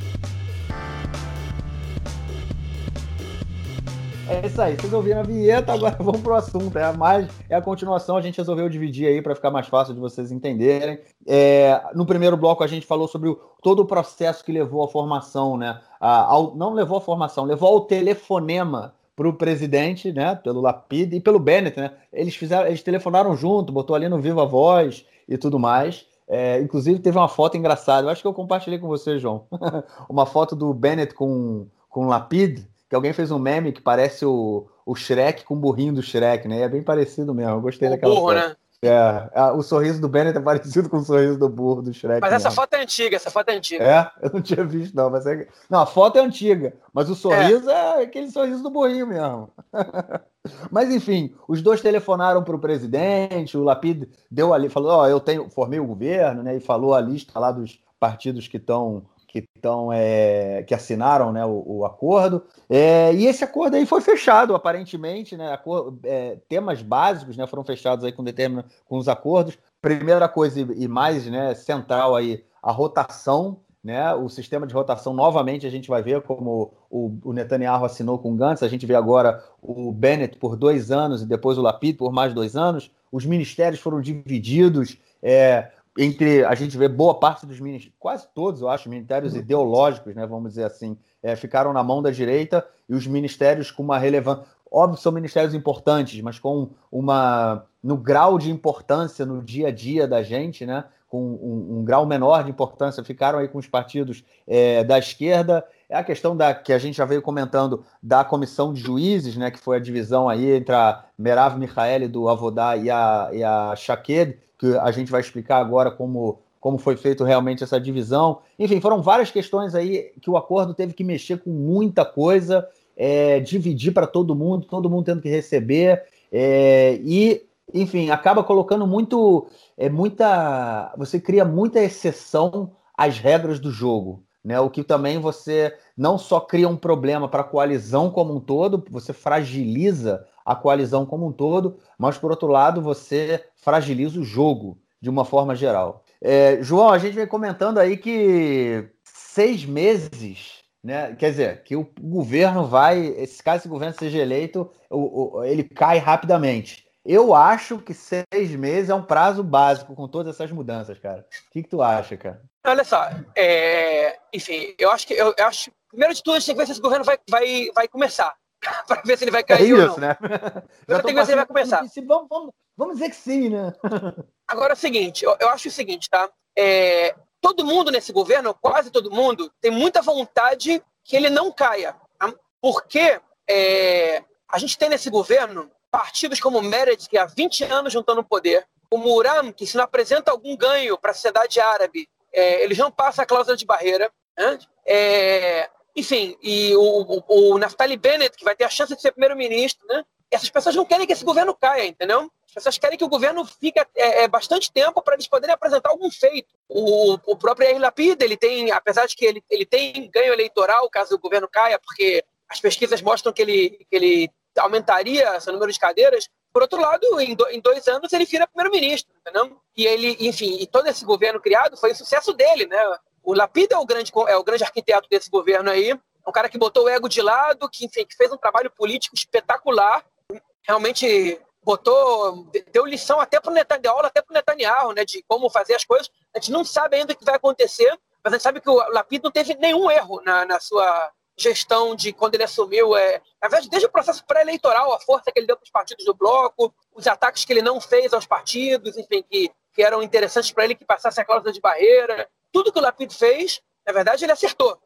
É isso aí, vocês ouviram a vinheta, agora (laughs) vamos pro assunto. É, mais, é a continuação, a gente resolveu dividir aí para ficar mais fácil de vocês entenderem. É, no primeiro bloco a gente falou sobre o, todo o processo que levou à formação, né? A, ao, não levou à formação, levou ao telefonema para o presidente, né? Pelo Lapid e pelo Bennett, né? Eles fizeram, eles telefonaram junto, botou ali no Viva Voz e tudo mais. É, inclusive teve uma foto engraçada. Eu acho que eu compartilhei com você, João. (laughs) uma foto do Bennett com, com o Lapid que alguém fez um meme que parece o, o Shrek com o burrinho do Shrek, né? É bem parecido mesmo. Eu gostei o daquela burro, foto. né? É, o sorriso do Bennett é parecido com o sorriso do burro do Shrek. Mas essa foto é antiga, essa foto é antiga. É? Eu não tinha visto, não. Mas é... Não, a foto é antiga, mas o sorriso é, é aquele sorriso do burrinho mesmo. (laughs) mas enfim, os dois telefonaram para o presidente, o Lapid deu ali, falou: Ó, oh, eu tenho, formei o governo, né? E falou a lista lá dos partidos que estão que estão é, que assinaram né, o, o acordo. É, e esse acordo aí foi fechado, aparentemente, né? É, temas básicos né, foram fechados aí com, determin, com os acordos. Primeira coisa e mais né, central aí, a rotação. Né, o sistema de rotação, novamente, a gente vai ver como o, o Netanyahu assinou com o Gantz, a gente vê agora o Bennett por dois anos e depois o Lapid por mais dois anos. Os ministérios foram divididos, é, entre a gente vê boa parte dos ministérios, quase todos, eu acho, ministérios uhum. ideológicos, né, vamos dizer assim, é, ficaram na mão da direita e os ministérios com uma relevância. Óbvio, são ministérios importantes, mas com uma. no grau de importância no dia a dia da gente, né? Com um, um grau menor de importância, ficaram aí com os partidos é, da esquerda. É a questão da que a gente já veio comentando da comissão de juízes, né? Que foi a divisão aí entre a Merav Michaeli do Avodá e a, e a Shaked, que a gente vai explicar agora como, como foi feito realmente essa divisão. Enfim, foram várias questões aí que o acordo teve que mexer com muita coisa, é, dividir para todo mundo, todo mundo tendo que receber, é, e, enfim, acaba colocando muito, é, muita, você cria muita exceção às regras do jogo. Né, o que também você não só cria um problema para a coalizão como um todo, você fragiliza a coalizão como um todo, mas por outro lado você fragiliza o jogo de uma forma geral. É, João, a gente vem comentando aí que seis meses, né? Quer dizer, que o governo vai, esse caso esse governo seja eleito, o, o, ele cai rapidamente. Eu acho que seis meses é um prazo básico com todas essas mudanças, cara. O que, que tu acha, cara? Olha só, é... enfim, eu acho que eu, eu acho primeiro de tudo a gente tem que ver se esse governo vai, vai, vai começar. (laughs) para ver se ele vai cair. É isso, né? Já (laughs) tem que ver se ele vai começar. Vamos, vamos, vamos dizer que sim, né? (laughs) Agora é o seguinte, eu, eu acho o seguinte, tá? É, todo mundo nesse governo, quase todo mundo, tem muita vontade que ele não caia. Tá? Porque é, a gente tem nesse governo partidos como o Meredith, que há 20 anos não estão no poder, o Muram, que se não apresenta algum ganho para a sociedade árabe, é, eles não passam a cláusula de barreira. Né? É, enfim, e o, o, o Naftali Bennett, que vai ter a chance de ser primeiro-ministro, né? Essas pessoas não querem que esse governo caia, entendeu? As pessoas querem que o governo fique é, é bastante tempo para eles poderem apresentar algum feito. O, o próprio Yair Lapid, ele tem, apesar de que ele, ele tem ganho eleitoral caso o governo caia, porque as pesquisas mostram que ele, que ele aumentaria seu número de cadeiras, por outro lado, em, do, em dois anos ele vira primeiro-ministro, entendeu? E ele, enfim, e todo esse governo criado foi o sucesso dele, né? O Lapida é o grande, é o grande arquiteto desse governo aí. É um cara que botou o ego de lado, que, enfim, que fez um trabalho político espetacular. Realmente botou, deu lição até para o Netanyahu, até para o Netanyahu, né, de como fazer as coisas. A gente não sabe ainda o que vai acontecer, mas a gente sabe que o Lapid não teve nenhum erro na, na sua gestão de quando ele assumiu. É, na verdade, desde o processo pré-eleitoral, a força que ele deu para os partidos do bloco, os ataques que ele não fez aos partidos, enfim, que, que eram interessantes para ele que passasse a cláusula de barreira tudo que o Lapid fez, na verdade, ele acertou.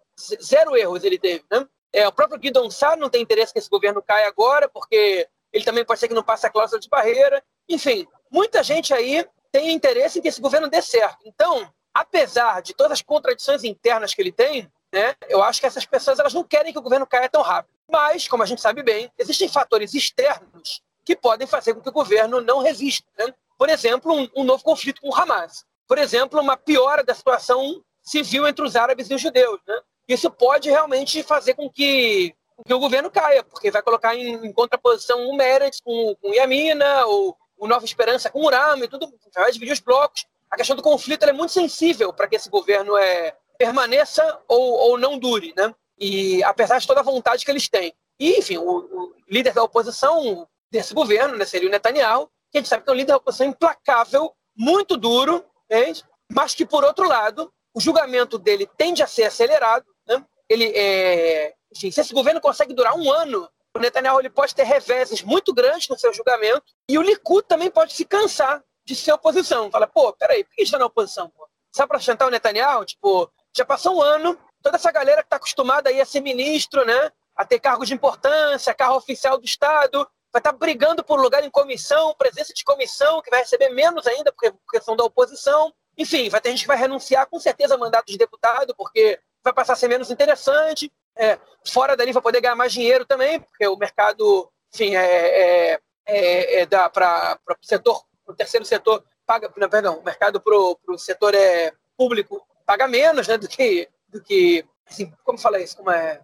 Zero erros ele teve, né? É, o próprio Guidon Sá não tem interesse que esse governo caia agora, porque ele também pode ser que não passe a cláusula de barreira. Enfim, muita gente aí tem interesse em que esse governo dê certo. Então, apesar de todas as contradições internas que ele tem, né, eu acho que essas pessoas elas não querem que o governo caia tão rápido. Mas, como a gente sabe bem, existem fatores externos que podem fazer com que o governo não resista. Né? Por exemplo, um, um novo conflito com o Hamas. Por exemplo, uma piora da situação civil entre os árabes e os judeus. Né? Isso pode realmente fazer com que, com que o governo caia, porque vai colocar em, em contraposição o Meretz com, com Yamina, ou o Nova Esperança com o Urama, e tudo, vai dividir os blocos. A questão do conflito é muito sensível para que esse governo é, permaneça ou, ou não dure, né? E apesar de toda a vontade que eles têm. E, enfim, o, o líder da oposição desse governo, né, seria o Netanyahu, que a gente sabe que é um líder da oposição implacável, muito duro, entende? mas que, por outro lado, o julgamento dele tende a ser acelerado. Né? Ele, é... Enfim, se esse governo consegue durar um ano, o Netanyahu ele pode ter reveses muito grandes no seu julgamento e o Likud também pode se cansar de ser oposição. Fala, pô, peraí, por que está na oposição? Pô? Só para chantar o Netanyahu? Tipo, já passou um ano, toda essa galera que está acostumada aí a ser ministro, né? A ter cargos de importância, carro oficial do Estado, vai estar tá brigando por lugar em comissão, presença de comissão, que vai receber menos ainda, porque, são da oposição. Enfim, vai ter gente que vai renunciar com certeza a mandato de deputado, porque vai passar a ser menos interessante. É, fora dali vai poder ganhar mais dinheiro também, porque o mercado, enfim, é, é, é, é dá para o setor, o terceiro setor paga, não, perdão, o mercado para o setor é público paga menos, né, do que, do que assim, como fala isso, como é,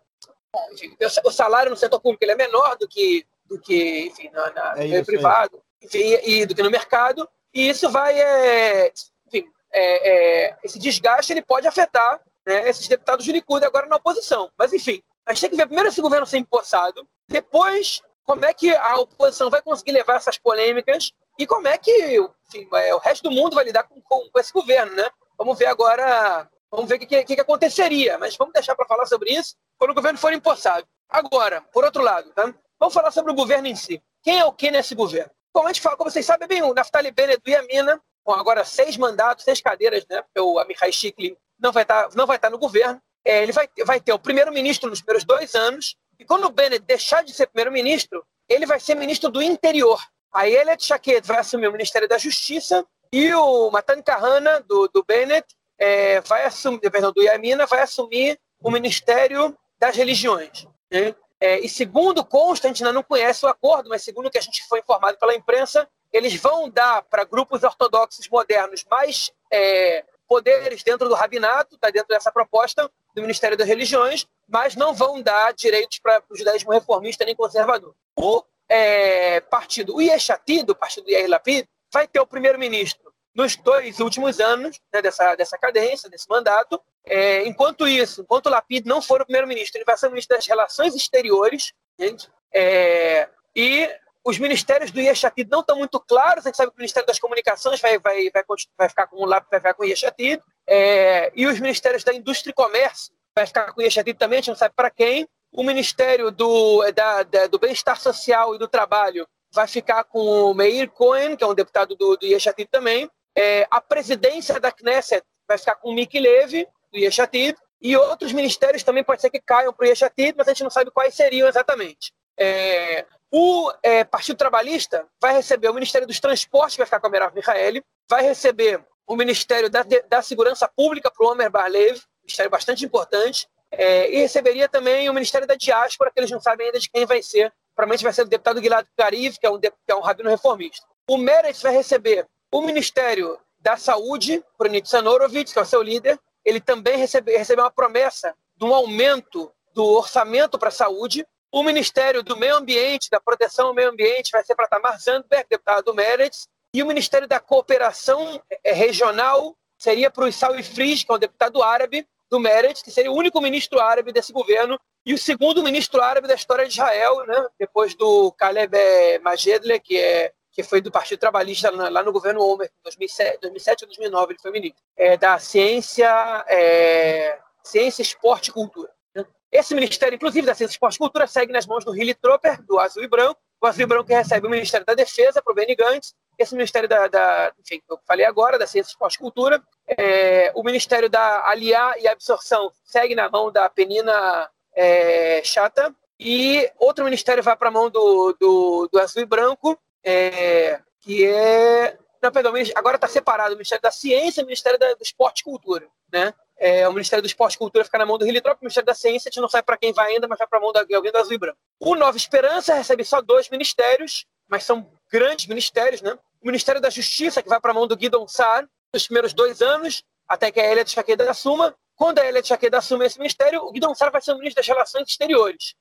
enfim, o salário no setor público ele é menor do que, do que, enfim, na, na é privado, enfim, e, e, do que no mercado, e isso vai, é, enfim, é, é, esse desgaste ele pode afetar né, esses deputados de Likud agora na oposição. Mas, enfim, a gente tem que ver primeiro esse governo ser empossado, depois como é que a oposição vai conseguir levar essas polêmicas e como é que enfim, é, o resto do mundo vai lidar com, com, com esse governo, né? Vamos ver agora, vamos ver o que, que, que, aconteceria, mas vamos deixar para falar sobre isso quando o governo for empossado. Agora, por outro lado, tá? Vamos falar sobre o governo em si. Quem é o que nesse governo? Bom, a gente fala, como vocês sabem bem, o Naftali Bennett do Yamina, com agora seis mandatos, seis cadeiras, né? O Amihai Shikli não vai estar, tá, não vai estar tá no governo. É, ele vai, vai ter o primeiro-ministro nos primeiros dois anos, e quando o Bennett deixar de ser primeiro-ministro, ele vai ser ministro do interior. Aí Elliot Chaquet vai assumir o Ministério da Justiça e o Matan Kahana, do, do Bennett, é, vai assumir, perdão, do Yamina, vai assumir o Ministério das Religiões. Né? É, e segundo consta, a gente ainda não conhece o acordo, mas segundo o que a gente foi informado pela imprensa, eles vão dar para grupos ortodoxos modernos mais é, poderes dentro do rabinato, está dentro dessa proposta do Ministério das Religiões, mas não vão dar direitos para o judaísmo reformista nem conservador. O é, partido, o Yeshatid, o partido do Yair Lapid, vai ter o primeiro-ministro nos dois últimos anos né, dessa, dessa cadência, desse mandato. É, enquanto isso, enquanto o Lapid não for o primeiro-ministro, ele vai ser o ministro das Relações Exteriores, gente, é, e os ministérios do Yeshatid não estão muito claros, a gente sabe que o Ministério das Comunicações vai, vai, vai, vai ficar com o Lapid, vai ficar com o Yeshatid, é, e os ministérios da Indústria e Comércio vai ficar com o Yeshatid também, a gente não sabe para quem, o Ministério do, da, da, do Bem-Estar Social e do Trabalho vai ficar com o Meir Cohen, que é um deputado do, do Yeshatid também. É, a presidência da Knesset vai ficar com o Miki Levy, do Yeshatid. E outros ministérios também pode ser que caiam para o Yeshatid, mas a gente não sabe quais seriam exatamente. É, o é, Partido Trabalhista vai receber o Ministério dos Transportes, que vai ficar com a Merav Michaeli, vai receber o Ministério da, da Segurança Pública para o Omer Barlev, ministério bastante importante, é, e receberia também o Ministério da Diáspora, que eles não sabem ainda de quem vai ser. Provavelmente vai ser o deputado Gilad Garif, que é um, que é um rabino reformista. O Meretz vai receber o Ministério da Saúde, para o Nitzan Horowitz, que é o seu líder. Ele também recebe, recebeu uma promessa de um aumento do orçamento para a saúde. O Ministério do Meio Ambiente, da Proteção ao Meio Ambiente, vai ser para Tamar Zandberg, deputado do Meretz. E o Ministério da Cooperação é, Regional seria para o Isaui Frisch, que é um deputado árabe do Meretz, que seria o único ministro árabe desse governo e o segundo ministro árabe da história de Israel, né? depois do Caleb Magedle, que, é, que foi do Partido Trabalhista lá no governo Omer, em 2007, 2007 ou 2009, ele foi ministro, é, da ciência, é, ciência, esporte e cultura. Né? Esse ministério, inclusive, da ciência, esporte e cultura, segue nas mãos do Hilly Tropper, do Azul e Branco, o Azul e Branco recebe o Ministério da Defesa para o Benny Gantz, esse Ministério da, da enfim, eu falei agora, da Ciência, Esporte e Cultura, é, o Ministério da Aliar e Absorção segue na mão da Penina é, Chata, e outro ministério vai para a mão do, do, do Azul e Branco, é, que é. Não, perdão, agora está separado o Ministério da Ciência e o Ministério da, do Esporte e Cultura. Né? É, o Ministério do Esporte e Cultura fica na mão do Hilitrop, o Ministério da Ciência a gente não sabe para quem vai ainda, mas vai para a mão de alguém da Branco. O Nova Esperança recebe só dois ministérios, mas são grandes ministérios, né? O Ministério da Justiça, que vai para a mão do Guidon Sar, nos primeiros dois anos, até que a Elia de Chaqueda assuma. Quando a Elia de Chaqueda assume esse ministério, o Guidon Sar vai ser o ministro das Relações Exteriores.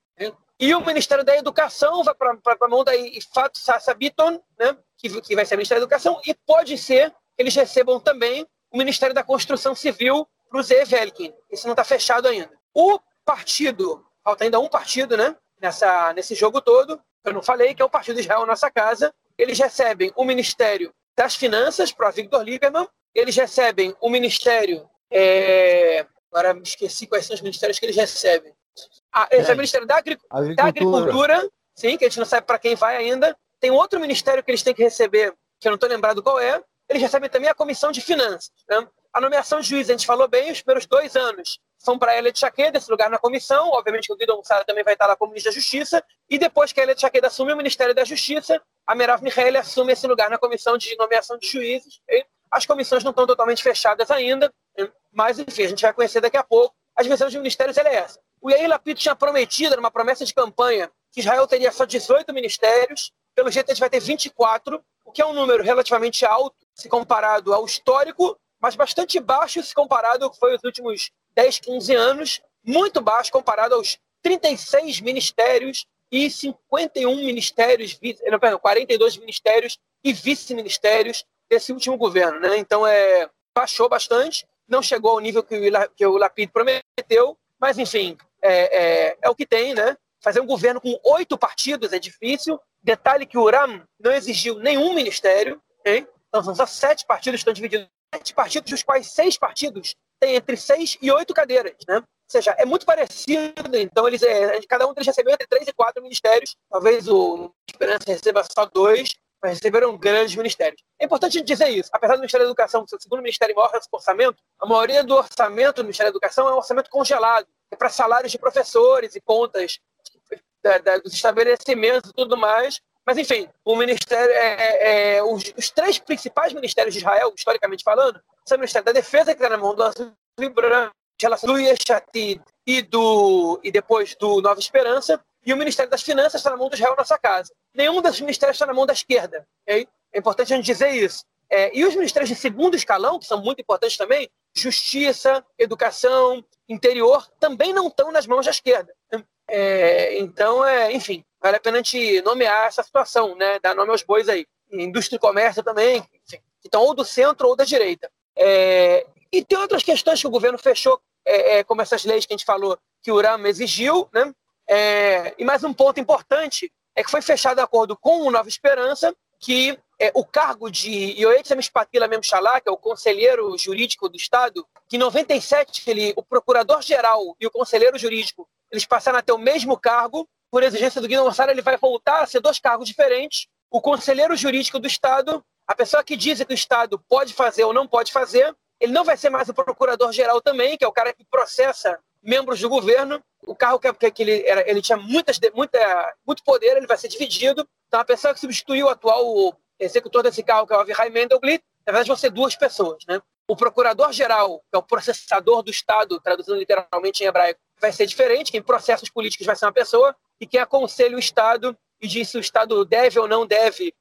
E o Ministério da Educação vai para a mão da Ifat Sabiton, né? que, que vai ser o Ministério da Educação, e pode ser que eles recebam também o Ministério da Construção Civil para o Zé Velkin. Esse não está fechado ainda. O partido, falta ainda um partido né, nessa, nesse jogo todo, eu não falei, que é o Partido Israel Nossa Casa. Eles recebem o Ministério das Finanças, para Victor Lieberman. Eles recebem o Ministério. É... Agora me esqueci quais são os ministérios que eles recebem. Ah, esse é o Ministério da, Agric... Agricultura. da Agricultura, sim, que a gente não sabe para quem vai ainda. Tem outro ministério que eles têm que receber, que eu não estou lembrado qual é. Eles recebem também a Comissão de Finanças. Né? A nomeação de juiz, a gente falou bem, os primeiros dois anos são para a Elia de Chaqueda, esse lugar na comissão. Obviamente que o Guido Sara também vai estar lá como ministro da Justiça. E depois que a Elia de Chaqueda assume o Ministério da Justiça, a Merav Michaeli assume esse lugar na comissão de nomeação de juízes. As comissões não estão totalmente fechadas ainda, mas enfim, a gente vai conhecer daqui a pouco. A divisão de ministérios é essa. O Yair Lapid tinha prometido, numa promessa de campanha, que Israel teria só 18 ministérios. Pelo jeito, a gente vai ter 24, o que é um número relativamente alto se comparado ao histórico, mas bastante baixo se comparado ao que foi os últimos 10, 15 anos, muito baixo comparado aos 36 ministérios e 51 ministérios, não, perdão, 42 ministérios e vice-ministérios desse último governo. Né? Então, é, baixou bastante, não chegou ao nível que o, que o Lapid prometeu, mas, enfim, é, é, é, o que tem. Né? Fazer um governo com oito partidos é difícil. Detalhe que o URAM não exigiu nenhum ministério. Hein? Então, são só sete partidos que estão divididos sete partidos, dos quais seis partidos têm entre seis e oito cadeiras, né? Ou seja, é muito parecido. Então, eles, é, cada um deles recebeu entre três e quatro ministérios. Talvez o Esperança receba só dois, mas receberam grandes ministérios. É importante dizer isso. Apesar do Ministério da Educação ser o segundo ministério maior orçamento, a maioria do orçamento do Ministério da Educação é um orçamento congelado. É para salários de professores e contas da, da, dos estabelecimentos e tudo mais. Mas, enfim, o Ministério. É, é, é, os, os, três principais ministérios de Israel, historicamente falando, são o Ministério da Defesa, que está na mão do Azul Branco, do Yeshatid e, do, e depois do Nova Esperança, e o Ministério das Finanças está na mão do Israel Nossa Casa. Nenhum desses ministérios está na mão da esquerda. Okay? É importante a gente dizer isso. É, e os ministérios de segundo escalão, que são muito importantes também, justiça, educação, interior, também não estão nas mãos da esquerda. É, então, é, enfim, vale a pena a gente nomear essa situação, né? Dar nome aos bois aí. Indústria e comércio também, enfim, que estão ou do centro ou da direita. É, e tem outras questões que o governo fechou, é, é como essas leis que a gente falou que o URAM exigiu, né? É, e mais um ponto importante é que foi fechado acordo com o Nova Esperança que é, o cargo de Yoetzem Spatila Memchalá, que é o conselheiro jurídico do Estado, que em 97 ele, o procurador-geral e o conselheiro jurídico eles passaram a ter o mesmo cargo, por exigência do Guido Mossara, ele vai voltar a ser dois cargos diferentes. O conselheiro jurídico do Estado, a pessoa que diz que o Estado pode fazer ou não pode fazer, ele não vai ser mais o procurador-geral também, que é o cara que processa membros do governo. O carro que, que ele, era, ele tinha muitas, muita, muito poder, ele vai ser dividido. Então, a pessoa que substituiu o atual executor desse carro, que é o Avihai Mendelblit, na verdade vão ser duas pessoas. Né? O procurador-geral, que é o processador do Estado, traduzindo literalmente em hebraico, vai ser diferente. Quem processos políticos vai ser uma pessoa e quem aconselha o Estado e diz se o Estado deve ou não deve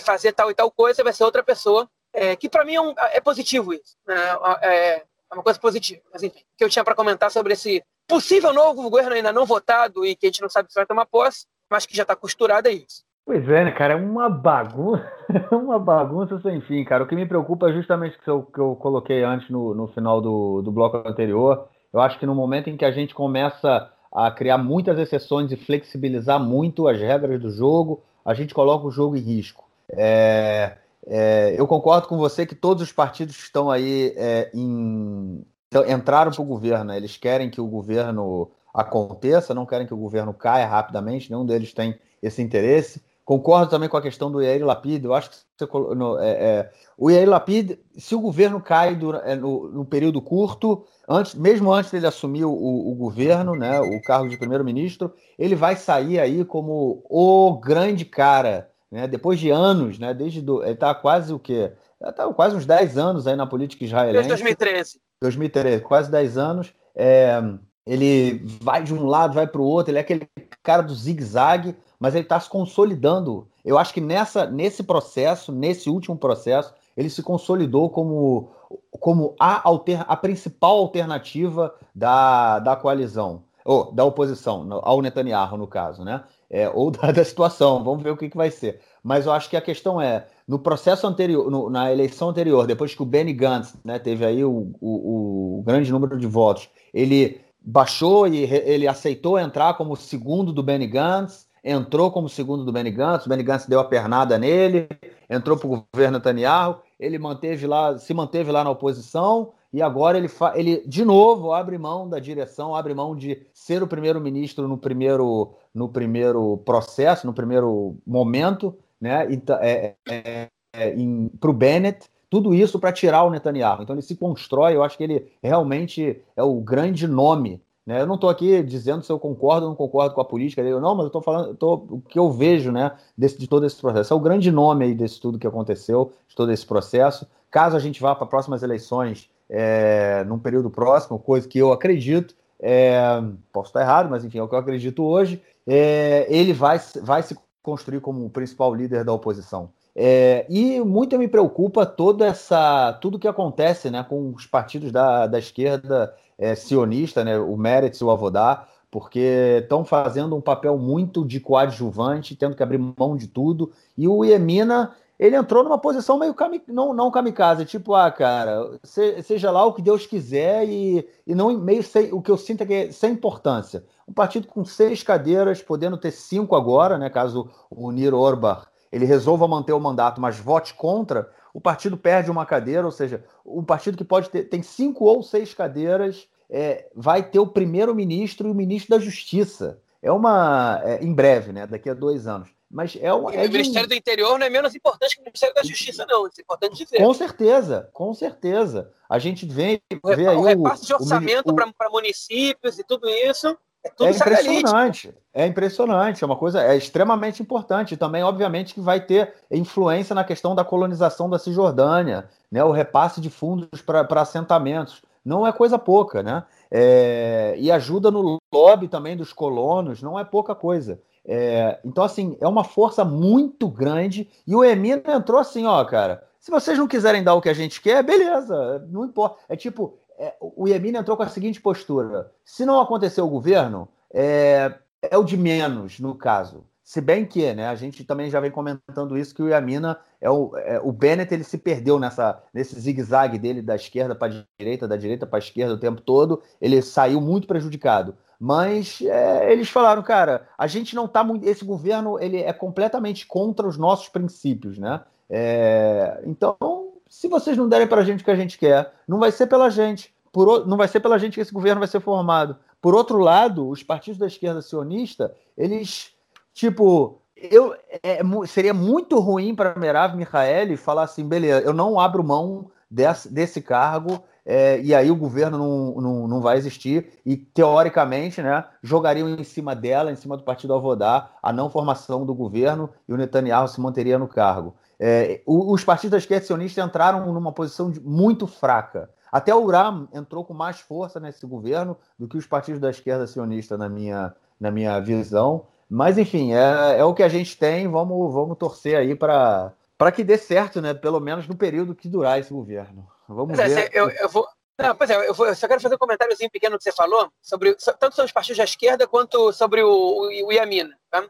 fazer tal e tal coisa vai ser outra pessoa. É, que para mim é, um, é, positivo isso. Né? É, é, uma coisa positiva. Mas enfim, o que eu tinha para comentar sobre esse possível novo governo ainda não votado e que a gente não sabe se vai tomar posse, mas que já está costurado é isso. Pois é, né, cara? É uma bagunça, (laughs) uma bagunça sem fim, cara. O que me preocupa é justamente o que eu, que coloquei antes no, no final do, do bloco anterior. Eu acho que no momento em que a gente começa a criar muitas exceções e flexibilizar muito as regras do jogo, a gente coloca o jogo em risco. É, é, eu concordo com você que todos os partidos estão aí é, em, então, entraram para o governo. Né? Eles querem que o governo aconteça, não querem que o governo caia rapidamente. Nenhum deles tem esse interesse. Concordo também com a questão do Yair Lapid. Eu acho que você, no, é, é, o Yair Lapid, se o governo cai do, é, no, no, período curto, antes, mesmo antes dele assumir o, o governo, né, o cargo de primeiro-ministro, ele vai sair aí como o grande cara né, depois de anos, né, desde do, ele está quase o quê? Está quase uns 10 anos aí na política israelense. Desde 2013. 2013, quase 10 anos. É, ele vai de um lado, vai para o outro, ele é aquele cara do zigue-zague, mas ele está se consolidando. Eu acho que nessa, nesse processo, nesse último processo, ele se consolidou como, como a, alter, a principal alternativa da, da coalizão, ou da oposição, ao Netanyahu, no caso, né? É, ou da, da, situação, vamos ver o que, que vai ser. Mas eu acho que a questão é, no processo anterior, no, na eleição anterior, depois que o Benny Gantz né, teve aí o, o, o grande número de votos, ele baixou e ele aceitou entrar como segundo do Benny Gantz, entrou como segundo do Benny Gantz, o Benny Gantz deu a pernada nele, entrou para o governo Netanyahu, ele manteve lá, se manteve lá na oposição e agora ele, ele de novo abre mão da direção, abre mão de ser o primeiro-ministro no primeiro, no primeiro processo, no primeiro momento, né? Então, é, é, é, para o Bennett tudo isso para tirar o Netanyahu. Então ele se constrói, eu acho que ele realmente é o grande nome. Né? Eu não estou aqui dizendo se eu concordo ou não concordo com a política dele, não, mas eu estou falando tô, o que eu vejo né, desse, de todo esse processo. É o grande nome aí desse tudo que aconteceu, de todo esse processo. Caso a gente vá para próximas eleições é, num período próximo, coisa que eu acredito, é, posso estar errado, mas enfim, é o que eu acredito hoje, é, ele vai, vai se construir como o principal líder da oposição. É, e muito me preocupa toda essa tudo que acontece né, com os partidos da, da esquerda é, sionista, né, o Meretz e o Avodá, porque estão fazendo um papel muito de coadjuvante, tendo que abrir mão de tudo. E o Iemina, ele entrou numa posição meio kami, não, não kamikaze, tipo, ah, cara, se, seja lá o que Deus quiser e, e não meio sem, o que eu sinto é que é sem importância. Um partido com seis cadeiras, podendo ter cinco agora, né, caso o Nir Orbach ele resolva manter o mandato, mas vote contra, o partido perde uma cadeira, ou seja, o partido que pode ter tem cinco ou seis cadeiras é, vai ter o primeiro-ministro e o ministro da Justiça. É uma. É, em breve, né? Daqui a dois anos. Mas é uma. É o Ministério do Interior não é menos importante que o Ministério da Justiça, não. Isso é importante dizer. Com certeza, com certeza. A gente vê, vê aí. O repasse de orçamento para municípios e tudo isso é, é impressionante. É impressionante, é uma coisa é extremamente importante. Também, obviamente, que vai ter influência na questão da colonização da Cisjordânia, né? O repasse de fundos para assentamentos. Não é coisa pouca, né? É, e ajuda no lobby também dos colonos, não é pouca coisa. É, então, assim, é uma força muito grande. E o Emina entrou assim, ó, cara. Se vocês não quiserem dar o que a gente quer, beleza, não importa. É tipo, é, o Iemina entrou com a seguinte postura: se não acontecer o governo, é, é o de menos, no caso. Se bem que, né, a gente também já vem comentando isso, que o Yamina, é o, é, o Bennett, ele se perdeu nessa, nesse zigue-zague dele da esquerda para a direita, da direita para a esquerda o tempo todo, ele saiu muito prejudicado. Mas é, eles falaram, cara, a gente não está muito. Esse governo ele é completamente contra os nossos princípios, né? É, então, se vocês não derem para a gente o que a gente quer, não vai ser pela gente. Por, não vai ser pela gente que esse governo vai ser formado. Por outro lado, os partidos da esquerda sionista, eles, tipo, eu, é, seria muito ruim para Merav Michaeli falar assim, beleza, eu não abro mão desse, desse cargo é, e aí o governo não, não, não vai existir e, teoricamente, né, jogariam em cima dela, em cima do partido Avodá, a não formação do governo e o Netanyahu se manteria no cargo. É, os partidos da esquerda sionista entraram numa posição muito fraca. Até o Uram entrou com mais força nesse governo do que os partidos da esquerda sionista, na minha, na minha visão. Mas, enfim, é, é o que a gente tem. Vamos, vamos torcer aí para que dê certo, né? Pelo menos no período que durar esse governo. Vamos é, ver. Eu, eu, vou. Não, pois é, eu, vou, eu só quero fazer um comentáriozinho pequeno que você falou, sobre tanto sobre os partidos da esquerda quanto sobre o, o, o Yamina. Tá?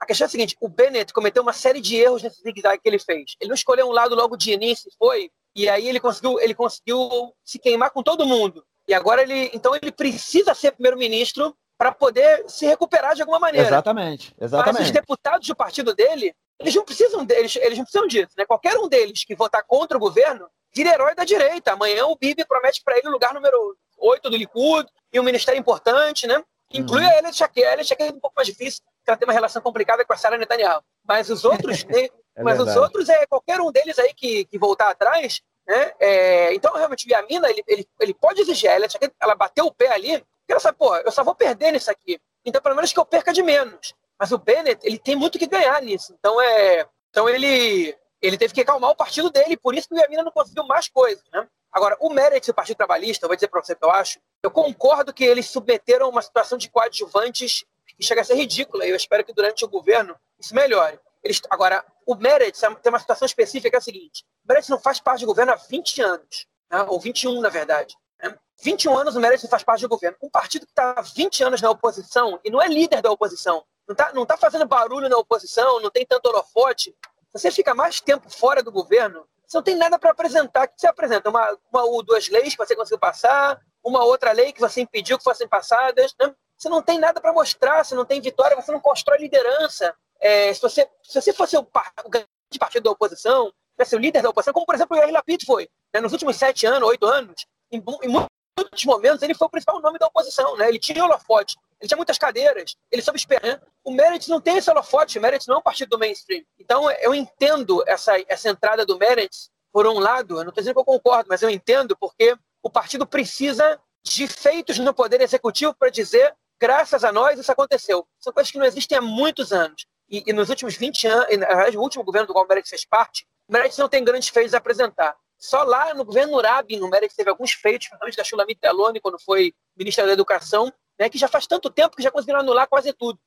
A questão é a seguinte: o Bennett cometeu uma série de erros nesse zigue-zague que ele fez. Ele não escolheu um lado logo de início, foi, e aí ele conseguiu, ele conseguiu se queimar com todo mundo. E agora ele, então ele precisa ser primeiro-ministro para poder se recuperar de alguma maneira. Exatamente, exatamente. Mas os deputados do partido dele, eles não precisam deles, eles não precisam disso, né? Qualquer um deles que votar contra o governo vira herói da direita. Amanhã o Bibi promete para ele o lugar número 8 do Likud e um ministério importante, né? Inclui uhum. a Elia Shakir. A Elia é um pouco mais difícil, ela tem uma relação complicada com a Sarah Netanyahu. Mas os outros, (laughs) é mas os outros é qualquer um deles aí que, que voltar atrás, né? É, então, realmente, o Yamina, ele, ele, ele pode exigir a Elia Shakir, ela bateu o pé ali, porque ela sabe, pô, eu só vou perder nisso aqui. Então, pelo menos que eu perca de menos. Mas o Bennett, ele tem muito que ganhar nisso. Então, é, Então ele, ele teve que acalmar o partido dele, por isso que o Iamina não conseguiu mais coisas. Né? Agora, o Meredith do Partido Trabalhista, eu vou dizer para você o que eu acho, eu concordo que eles submeteram uma situação de coadjuvantes que chega a ser ridícula, e eu espero que durante o governo isso melhore. Eles, agora, o Meredith tem uma situação específica que é a seguinte: o Meredith não faz parte do governo há 20 anos, né? ou 21, na verdade. Né? 21 anos o Meredith faz parte do governo. Um partido que está há 20 anos na oposição e não é líder da oposição, não está não tá fazendo barulho na oposição, não tem tanto holofote. Você fica mais tempo fora do governo, você não tem nada para apresentar. O que você apresenta? Uma, uma ou duas leis que você conseguiu passar, uma outra lei que você impediu que fossem passadas. Né? Você não tem nada para mostrar, você não tem vitória, você não constrói liderança. É, se, você, se você fosse o, o grande partido da oposição, fosse o líder da oposição, como por exemplo o Yair Lapid foi, né? nos últimos sete anos, oito anos, em, em muitos momentos ele foi o principal nome da oposição. Né? Ele tinha holofote, ele tinha muitas cadeiras, ele soube esperar. Né? O Merit não tem esse holofote, o Merit não é um partido do mainstream. Então eu entendo essa, essa entrada do Merit, por um lado, eu não estou dizendo que eu concordo, mas eu entendo porque o partido precisa de feitos no poder executivo para dizer, graças a nós, isso aconteceu. São coisas que não existem há muitos anos. E, e nos últimos 20 anos, na verdade, o último governo do qual o Merit fez parte, o Merit não tem grandes feitos a apresentar. Só lá no governo Rabin, o Merit teve alguns feitos, principalmente da Shulamit Teloni, quando foi ministra da Educação, né, que já faz tanto tempo que já conseguiram anular quase tudo.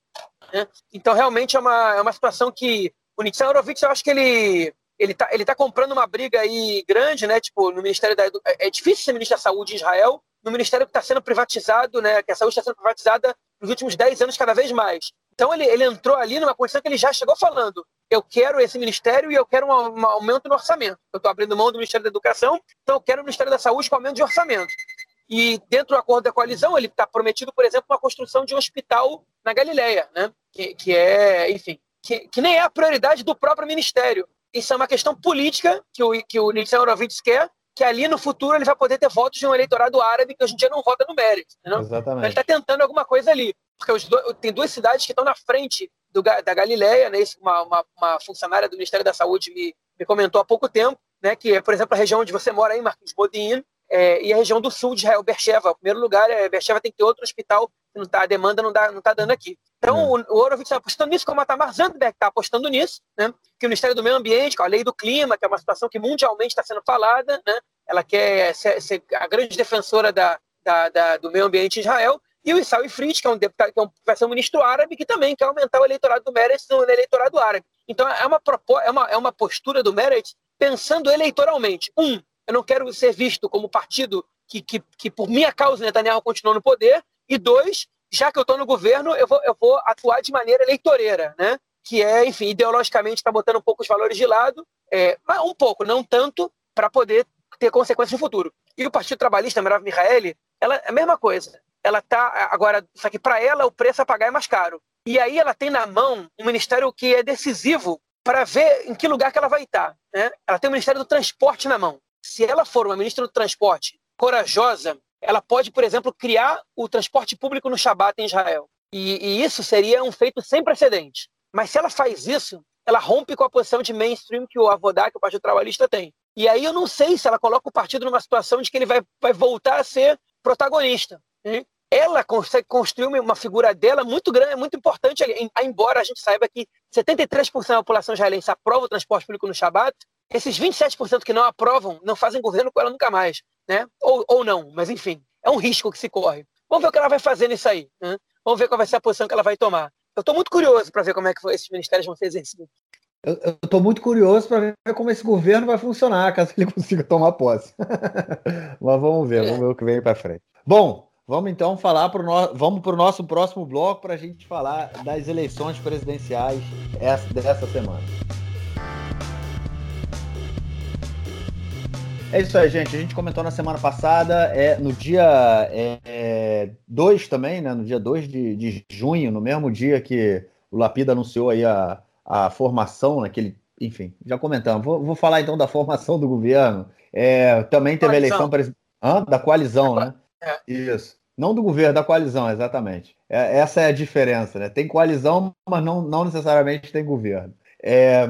Né? Então, realmente, é uma, é uma situação que o Nixon Horowitz, eu acho que ele ele tá, ele tá comprando uma briga aí grande, né? Tipo, no Ministério da. É, é difícil ser ministro da Saúde em Israel, no Ministério que está sendo privatizado, né? Que a saúde está sendo privatizada nos últimos 10 anos cada vez mais. Então ele, ele entrou ali numa condição que ele já chegou falando: eu quero esse ministério e eu quero um, um aumento no orçamento. Eu estou abrindo mão do Ministério da Educação, então eu quero o Ministério da Saúde com aumento de orçamento. E dentro do acordo da coalizão, ele está prometido, por exemplo, uma construção de um hospital na Galileia, né? que, que é, enfim, que, que nem é a prioridade do próprio ministério. Isso é uma questão política que o, que o Nixon Horowitz quer, que ali no futuro ele vai poder ter votos de um eleitorado árabe que hoje em dia não vota no mérito. Exatamente. Então ele está tentando alguma coisa ali. Porque tem duas cidades que estão na frente do, da Galileia, né? uma, uma, uma, funcionária do Ministério da Saúde me, me comentou há pouco tempo, né? que é, por exemplo, a região onde você mora aí, Marquinhos Bodin, é, e a região do sul de Israel, Beersheba. O primeiro lugar, é, Beersheba tem que ter outro hospital, não tá, a demanda não está não tá dando aqui. Então, é. o, o Horowitz está apostando nisso, como a Tamar Zandberg está apostando nisso, né? que o Ministério do Meio Ambiente, com a lei do clima, que é uma situação que mundialmente está sendo falada, né? ela quer ser, ser a grande defensora da, da, da, do meio ambiente em Israel, e o Issau Ifrit, que é um deputado, que é um, vai ser um ministro árabe, que também quer aumentar o eleitorado do Meretz no eleitorado árabe. Então é uma, é uma, é uma postura do Meretz pensando eleitoralmente. Um, eu não quero ser visto como partido que, que, que por minha causa Netanyahu continuou no poder. E dois, já que eu estou no governo, eu vou, eu vou atuar de maneira eleitoreira, né? que é, enfim, ideologicamente está botando um pouco os valores de lado, é, mas um pouco, não tanto, para poder ter consequências no futuro. E o Partido Trabalhista, Merav Mihaeli, ela é a mesma coisa. Ela tá agora, só que para ela o preço a pagar é mais caro. E aí ela tem na mão um ministério que é decisivo para ver em que lugar que ela vai estar. Né? Ela tem o Ministério do Transporte na mão. Se ela for uma ministra do Transporte corajosa, ela pode, por exemplo, criar o transporte público no Shabat em Israel. E, e isso seria um feito sem precedente. Mas se ela faz isso, ela rompe com a posição de mainstream que o Avodá, que o Partido Trabalhista tem. E aí eu não sei se ela coloca o partido numa situação de que ele vai, vai voltar a ser protagonista. Ela consegue construir uma figura dela muito grande, muito importante, embora a gente saiba que 73% da população israelense aprova o transporte público no Shabat, esses 27% que não aprovam não fazem governo com ela nunca mais. Né? Ou, ou não, mas enfim, é um risco que se corre. Vamos ver o que ela vai fazer nisso aí. Né? Vamos ver qual vai ser a posição que ela vai tomar. Eu estou muito curioso para ver como é que esses ministérios vão ser exercidos. Eu estou muito curioso para ver como esse governo vai funcionar, caso ele (laughs) consiga tomar posse. (laughs) Mas vamos ver, vamos ver o que vem para frente. Bom, vamos então falar para no... vamos para o nosso próximo bloco para a gente falar das eleições presidenciais dessa semana. É isso aí, gente. A gente comentou na semana passada, é, no dia 2 é, também, né? No dia 2 de, de junho, no mesmo dia que o Lapida anunciou aí a, a formação naquele. Enfim, já comentamos. Vou, vou falar então da formação do governo. É, também teve coalizão. a eleição Hã? da coalizão, né? É. Isso. Não do governo, da coalizão, exatamente. É, essa é a diferença, né? Tem coalizão, mas não, não necessariamente tem governo. É,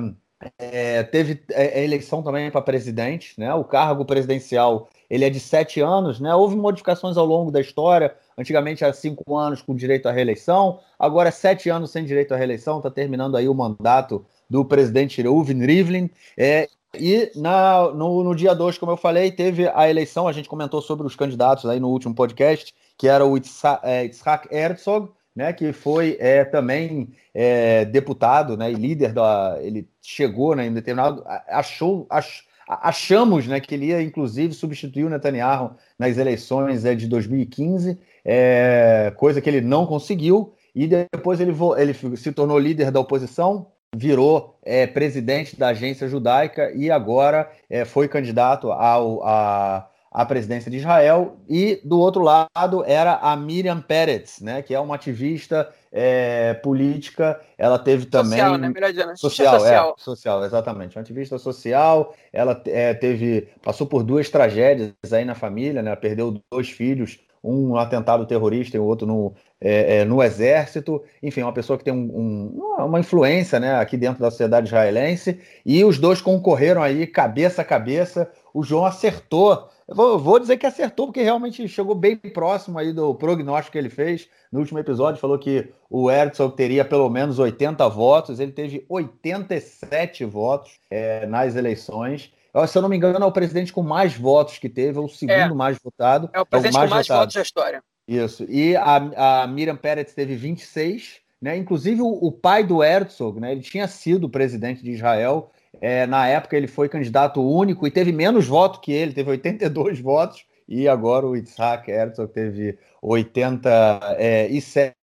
é, teve a é, é eleição também para presidente, né? O cargo presidencial ele é de sete anos, né? Houve modificações ao longo da história. Antigamente era cinco anos com direito à reeleição, agora é sete anos sem direito à reeleição. Está terminando aí o mandato do presidente Reuven Rivlin. É, e na, no, no dia 2, como eu falei, teve a eleição. A gente comentou sobre os candidatos aí no último podcast, que era o é, Itzhak Herzog, né, que foi é, também é, deputado né, e líder da. Ele chegou né, em determinado. achou. Ach, achamos né, que ele ia, inclusive, substituir o Netanyahu nas eleições é, de 2015, é, coisa que ele não conseguiu, e depois ele, ele se tornou líder da oposição, virou é, presidente da agência judaica e agora é, foi candidato ao, a, à presidência de Israel. E do outro lado era a Miriam Peretz, né, que é uma ativista é, política. Ela teve também. Social, né? Melhor dizendo, social, social. É, social, exatamente. Uma ativista social. Ela é, teve. passou por duas tragédias aí na família, né? Perdeu dois filhos um no atentado terrorista e o outro no, é, é, no exército, enfim, uma pessoa que tem um, um, uma influência né, aqui dentro da sociedade israelense, e os dois concorreram aí cabeça a cabeça. O João acertou. Vou, vou dizer que acertou, porque realmente chegou bem próximo aí do prognóstico que ele fez no último episódio. Falou que o Herzog teria pelo menos 80 votos, ele teve 87 votos é, nas eleições se eu não me engano, é o presidente com mais votos que teve, ou o segundo é. mais votado. É o presidente é o mais com mais votado. votos da história. Isso. E a, a Miriam Peretz teve 26, né? Inclusive o, o, pai do Herzog, né? Ele tinha sido presidente de Israel. É, na época ele foi candidato único e teve menos votos que ele, teve 82 (laughs) votos. E agora o Itzhak Herzog teve 87.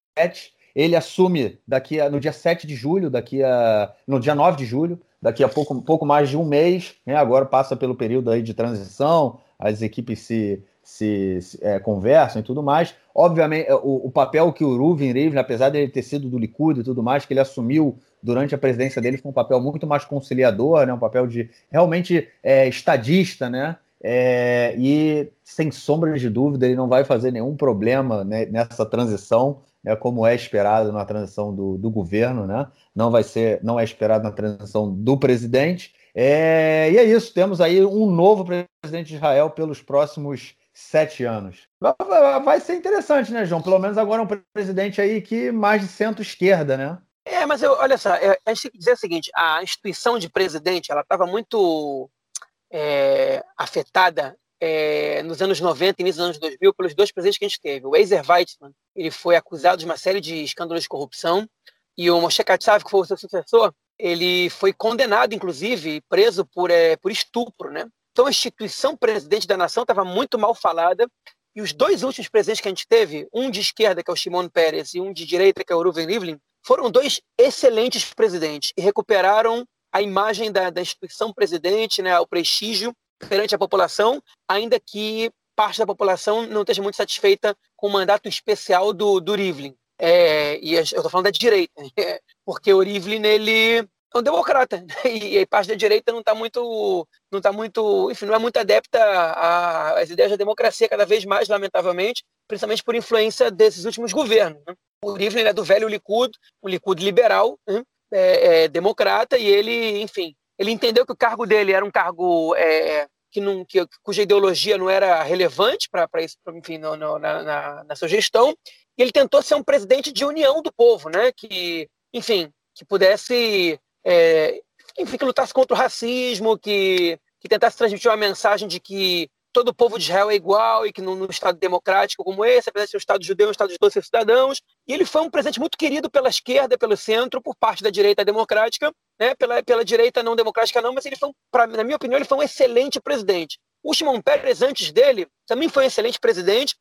Ele assume daqui a, no dia 7 de julho, daqui a, no dia 9 de julho, daqui a pouco, pouco mais de um mês, né? agora passa pelo período aí de transição, as equipes se, se, se é, conversam e tudo mais. Obviamente, o, o papel que o Ruvin Rivlin, apesar de ele ter sido do Likud e tudo mais, que ele assumiu durante a presidência dele, foi um papel muito mais conciliador, né? um papel de realmente é, estadista, né? É, e sem sombra de dúvida, ele não vai fazer nenhum problema né, nessa transição né, como é esperado na transição do, do governo, né? Não vai ser, não é esperado na transição do presidente. É, e é isso, temos aí um novo presidente de Israel pelos próximos sete anos. Vai ser interessante, né, João? Pelo menos agora um presidente aí que mais de centro-esquerda, né? É, mas eu, olha só, a gente tem que dizer o seguinte: a instituição de presidente ela estava muito é, afetada é, nos anos 90 e início dos anos 2000 pelos dois presidentes que a gente teve. O Ezer Weizmann, ele foi acusado de uma série de escândalos de corrupção, e o Moshe Katsav, que foi o seu sucessor, ele foi condenado, inclusive, preso por, é, por estupro, né? Então a instituição presidente da nação estava muito mal falada, e os dois últimos presidentes que a gente teve, um de esquerda, que é o Shimon Peres, e um de direita, que é o Reuven Rivlin, foram dois excelentes presidentes e recuperaram a imagem da, da instituição presidente, né, o prestígio perante a população, ainda que parte da população não esteja muito satisfeita com o mandato especial do, do Rivlin. É, e eu estou falando da direita, (laughs) porque o Rivlin ele é um democrata (laughs) e a parte da direita não está muito, não está muito, enfim, não é muito adepta às ideias da democracia cada vez mais, lamentavelmente, principalmente por influência desses últimos governos. Né? O Rivlin é do velho Likud, um Likud liberal, né? é, é, democrata e ele, enfim, ele entendeu que o cargo dele era um cargo é, que não, que, cuja ideologia não era relevante para isso, enfim, no, no, na, na, na, sua gestão, e ele tentou ser um presidente de união do povo, né? Que, enfim, que pudesse, é, enfim, que lutasse contra o racismo, que, que tentasse transmitir uma mensagem de que todo o povo de Israel é igual e que num, Estado democrático como esse, apesar de ser um Estado judeu, um Estado de todos os cidadãos. E ele foi um presidente muito querido pela esquerda, pelo centro, por parte da direita democrática, né? pela, pela direita não democrática não, mas ele foi, pra, na minha opinião, ele foi um excelente presidente. O Shimon Peres, antes dele, também foi um excelente presidente,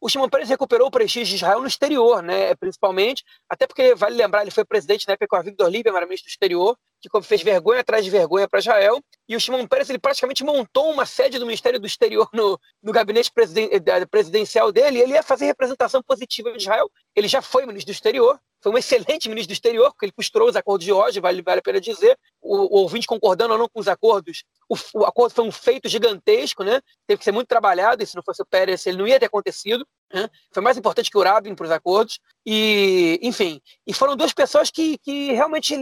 o Shimon Peres recuperou o prestígio de Israel no exterior, né, principalmente, até porque, vale lembrar, ele foi presidente na época a Victor Líbia, era ministro do exterior, que fez vergonha atrás de vergonha para Israel, e o Shimon Peres ele praticamente montou uma sede do Ministério do Exterior no, no gabinete presiden presidencial dele, ele ia fazer representação positiva de Israel. Ele já foi ministro do Exterior, foi um excelente ministro do exterior, porque ele costurou os acordos de hoje, vale, vale a pena dizer. O, o ouvinte concordando ou não com os acordos, o, o, acordo foi um feito gigantesco, né? Teve que ser muito trabalhado, e se não fosse o Pérez, ele não ia ter acontecido. Né? Foi mais importante que o Rabin para os acordos. E, enfim, e foram duas pessoas que, que realmente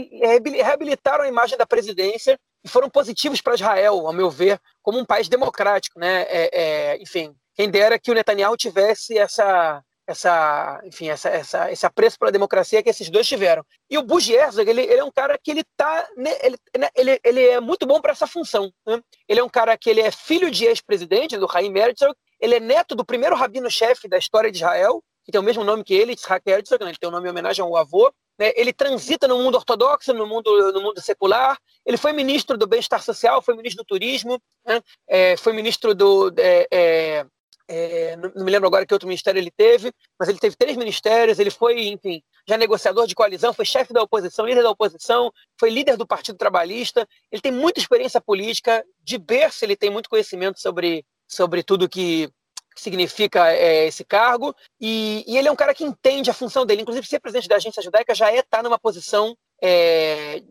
reabilitaram a imagem da presidência e foram positivos para Israel, ao meu ver, como um país democrático. Né? É, é, enfim, quem dera que o Netanyahu tivesse essa, essa, enfim, essa, essa, esse apreço pela democracia que esses dois tiveram. E o Bush Herzog, ele, ele é um cara que ele tá, ele, né, ele, ele é muito bom para essa função. Né? Ele é um cara que ele é filho de ex-presidente do Chaim Herzog, ele é neto do primeiro rabino-chefe da história de Israel, que tem o mesmo nome que ele, Yitzhak Herzog, né? ele tem o um nome em homenagem ao avô. Né? Ele transita no mundo ortodoxo, no mundo, no mundo secular. Ele foi ministro do bem-estar social, foi ministro do turismo, né? é, foi ministro do é, é, é, não, me lembro agora que outro ministério ele teve, mas ele teve três ministérios, ele foi, enfim, já negociador de coalizão, foi chefe da oposição, líder da oposição, foi líder do Partido Trabalhista, ele tem muita experiência política, de berço ele tem muito conhecimento sobre, sobre tudo que, que significa é, esse cargo, e, e, ele é um cara que entende a função dele, inclusive ser presidente da agência judaica já é estar tá numa posição é,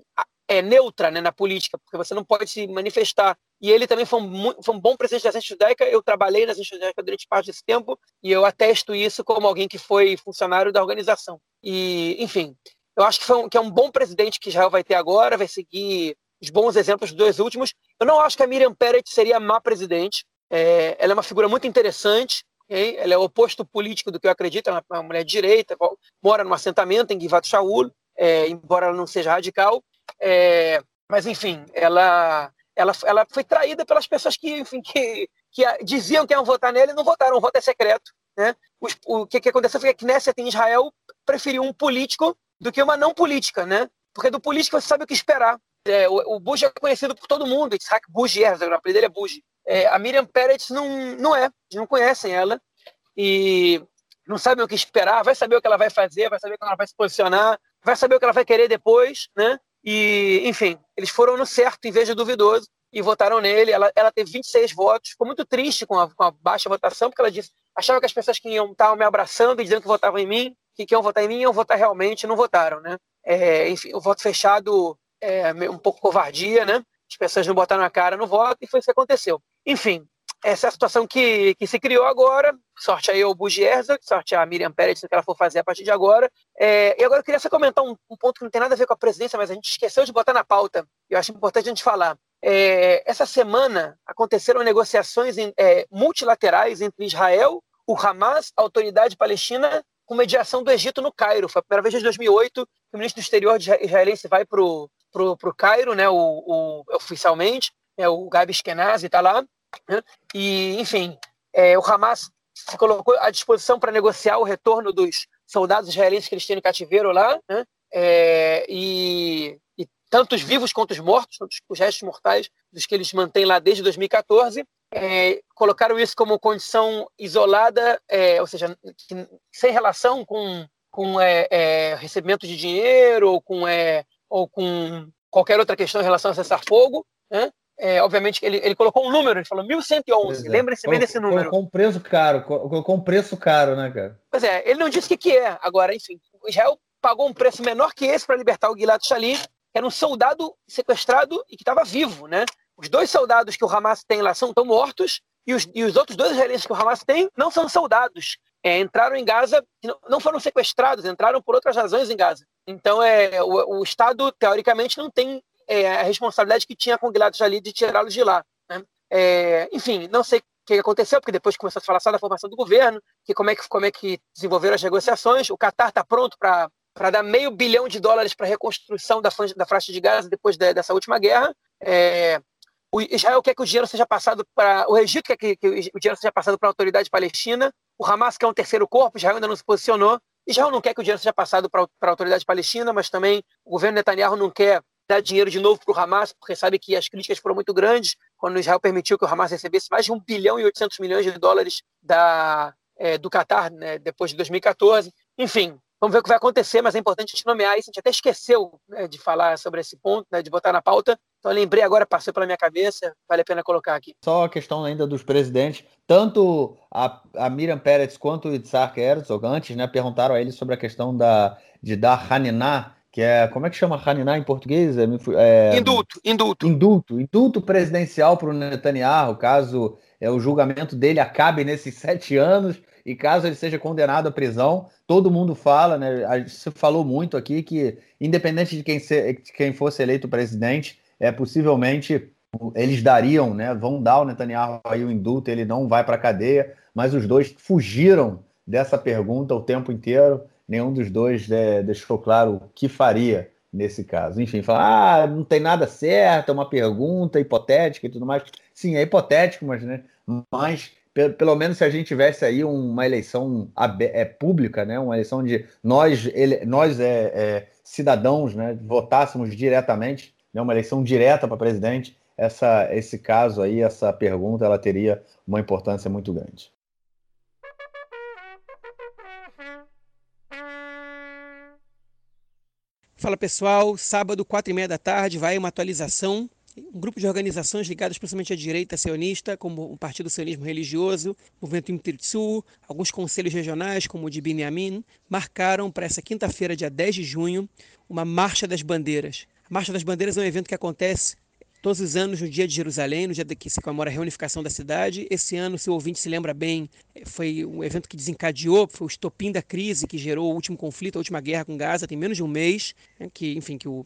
é, neutra né, na política, porque você não pode se manifestar. E ele também foi um, foi um bom presidente da Agência Judaica. Eu trabalhei na Agência Judaica durante parte desse tempo e eu atesto isso como alguém que foi funcionário da organização. E, enfim, eu acho que, um, que é um bom presidente que Israel vai ter agora, vai seguir os bons exemplos dos dois últimos. Eu não acho que a Miriam Peretz seria má presidente. É, ela é uma figura muito interessante. Okay? Ela é o oposto político do que eu acredito. Ela é uma mulher de direita, mora num assentamento em Givat Shaul, é, embora ela não seja radical. É, mas, enfim, ela, ela, ela foi traída pelas pessoas que, enfim, que, que diziam que iam votar nele e não votaram. O voto é secreto. Né? O, o que, que aconteceu foi que a Knesset em Israel preferiu um político do que uma não política, né? Porque do político você sabe o que esperar. É, o, o Bush é conhecido por todo mundo, Isaac Bush Herzog, o apelido dele é Bush. É, a Miriam Peretz não, não é, não conhecem ela e não sabem o que esperar, vai saber o que ela vai fazer, vai saber como ela vai se posicionar, vai saber o que ela vai querer depois, né? E, enfim, eles foram no certo em vez de duvidoso e votaram nele. Ela, ela teve 26 votos, ficou muito triste com a, com a baixa votação, porque ela disse, achava que as pessoas que iam estavam me abraçando e dizendo que votavam em mim, que, que iam votar em mim, iam votar realmente, não votaram, né? É, enfim, o voto fechado é um pouco covardia, né? As pessoas não botaram a cara no voto e foi isso que aconteceu. Enfim, essa é a situação que, que se criou agora. Sorte aí o Bugi Herzog, sorte a Miriam Pérez, que ela for fazer a partir de agora. É, e agora eu queria só comentar um, um, ponto que não tem nada a ver com a presidência, mas a gente esqueceu de botar na pauta. Eu acho importante a gente falar. É, essa semana aconteceram negociações em, é, multilaterais entre Israel, o Hamas, a autoridade palestina, com mediação do Egito no Cairo. Foi a primeira vez desde 2008 que o ministro do exterior israelense vai para o Cairo, né, o, o, oficialmente. É, o Gabi Eskenazi está lá. Né? E, enfim, é, o Hamas se colocou à disposição para negociar o retorno dos soldados israelenses que eles têm em cativeiro lá, né? é, e, e, tanto os vivos quanto os mortos, os restos mortais dos que eles mantêm lá desde 2014, é, colocaram isso como condição isolada, é, ou seja, que, sem relação com, com é, é, recebimento de dinheiro ou com, é, ou com qualquer outra questão em relação a cessar fogo, né? É, obviamente, ele, ele colocou um número, ele falou 1111. É. Lembre-se bem desse número. Colocou um preço caro, colocou um preço caro, né, cara? Pois é, ele não disse o que, que é. Agora, enfim, o Israel pagou um preço menor que esse para libertar o Gilad Shalit, que era um soldado sequestrado e que estava vivo, né? Os dois soldados que o Hamas tem lá são estão mortos e os, e os outros dois israelenses que o Hamas tem não são soldados. É, entraram em Gaza, não foram sequestrados, entraram por outras razões em Gaza. Então, é, o, o Estado, teoricamente, não tem é, a responsabilidade que tinha com o Gilad Shalit de tirá-los de lá. Né? É, enfim, não sei o que aconteceu, porque depois começou a falar só da formação do governo, que como é que, como é que desenvolveram as negociações. O Qatar está pronto para para dar meio bilhão de dólares para a reconstrução da, da faixa de Gaza depois de, dessa última guerra. É, o Israel quer que o dinheiro seja passado para. O Egito quer que, que, o dinheiro seja passado para a autoridade palestina. O Hamas quer um terceiro corpo, Israel ainda não se posicionou. Israel não quer que o dinheiro seja passado para a autoridade palestina, mas também o governo Netanyahu não quer dar dinheiro de novo para o Hamas, porque sabe que as críticas foram muito grandes quando Israel permitiu que o Hamas recebesse mais de 1 bilhão e 800 milhões de dólares da, é, do Qatar né, depois de 2014. Enfim, vamos ver o que vai acontecer, mas é importante gente nomear isso. A gente até esqueceu né, de falar sobre esse ponto, né, de botar na pauta. Então lembrei agora, passou pela minha cabeça, vale a pena colocar aqui. Só a questão ainda dos presidentes, tanto a, a Miriam Peretz quanto o Itzhak Herzog, antes, né, perguntaram a ele sobre a questão da, de dar Haniná que é, como é que chama Haniná em português? É, é, indulto, indulto. Indulto, indulto presidencial para o Netanyahu, caso é, o julgamento dele acabe nesses (laughs) sete anos e caso ele seja condenado à prisão, todo mundo fala, né? Você falou muito aqui que, independente de quem, ser, de quem fosse eleito presidente, é possivelmente eles dariam, né? Vão dar o Netanyahu aí o indulto, ele não vai para a cadeia, mas os dois fugiram dessa pergunta o tempo inteiro. Nenhum dos dois é, deixou claro o que faria nesse caso. Enfim, falar, ah, não tem nada certo, é uma pergunta hipotética e tudo mais. Sim, é hipotético, mas, né? Mas pelo menos se a gente tivesse aí uma eleição é, pública, né? Uma eleição de nós, ele, nós é, é, cidadãos, né? Votássemos diretamente, né? Uma eleição direta para presidente essa, esse caso aí, essa pergunta, ela teria uma importância muito grande. Fala pessoal, sábado, quatro e meia da tarde, vai uma atualização. Um grupo de organizações ligadas principalmente à direita sionista, como o Partido Sionismo Religioso, o Movimento Imtirtsu, alguns conselhos regionais, como o de Binyamin, marcaram para essa quinta-feira, dia 10 de junho, uma Marcha das Bandeiras. A Marcha das Bandeiras é um evento que acontece todos os anos no dia de Jerusalém, no dia que se comemora a reunificação da cidade. Esse ano, se o ouvinte se lembra bem, foi um evento que desencadeou, foi o estopim da crise que gerou o último conflito, a última guerra com Gaza, tem menos de um mês, né, que, enfim, que o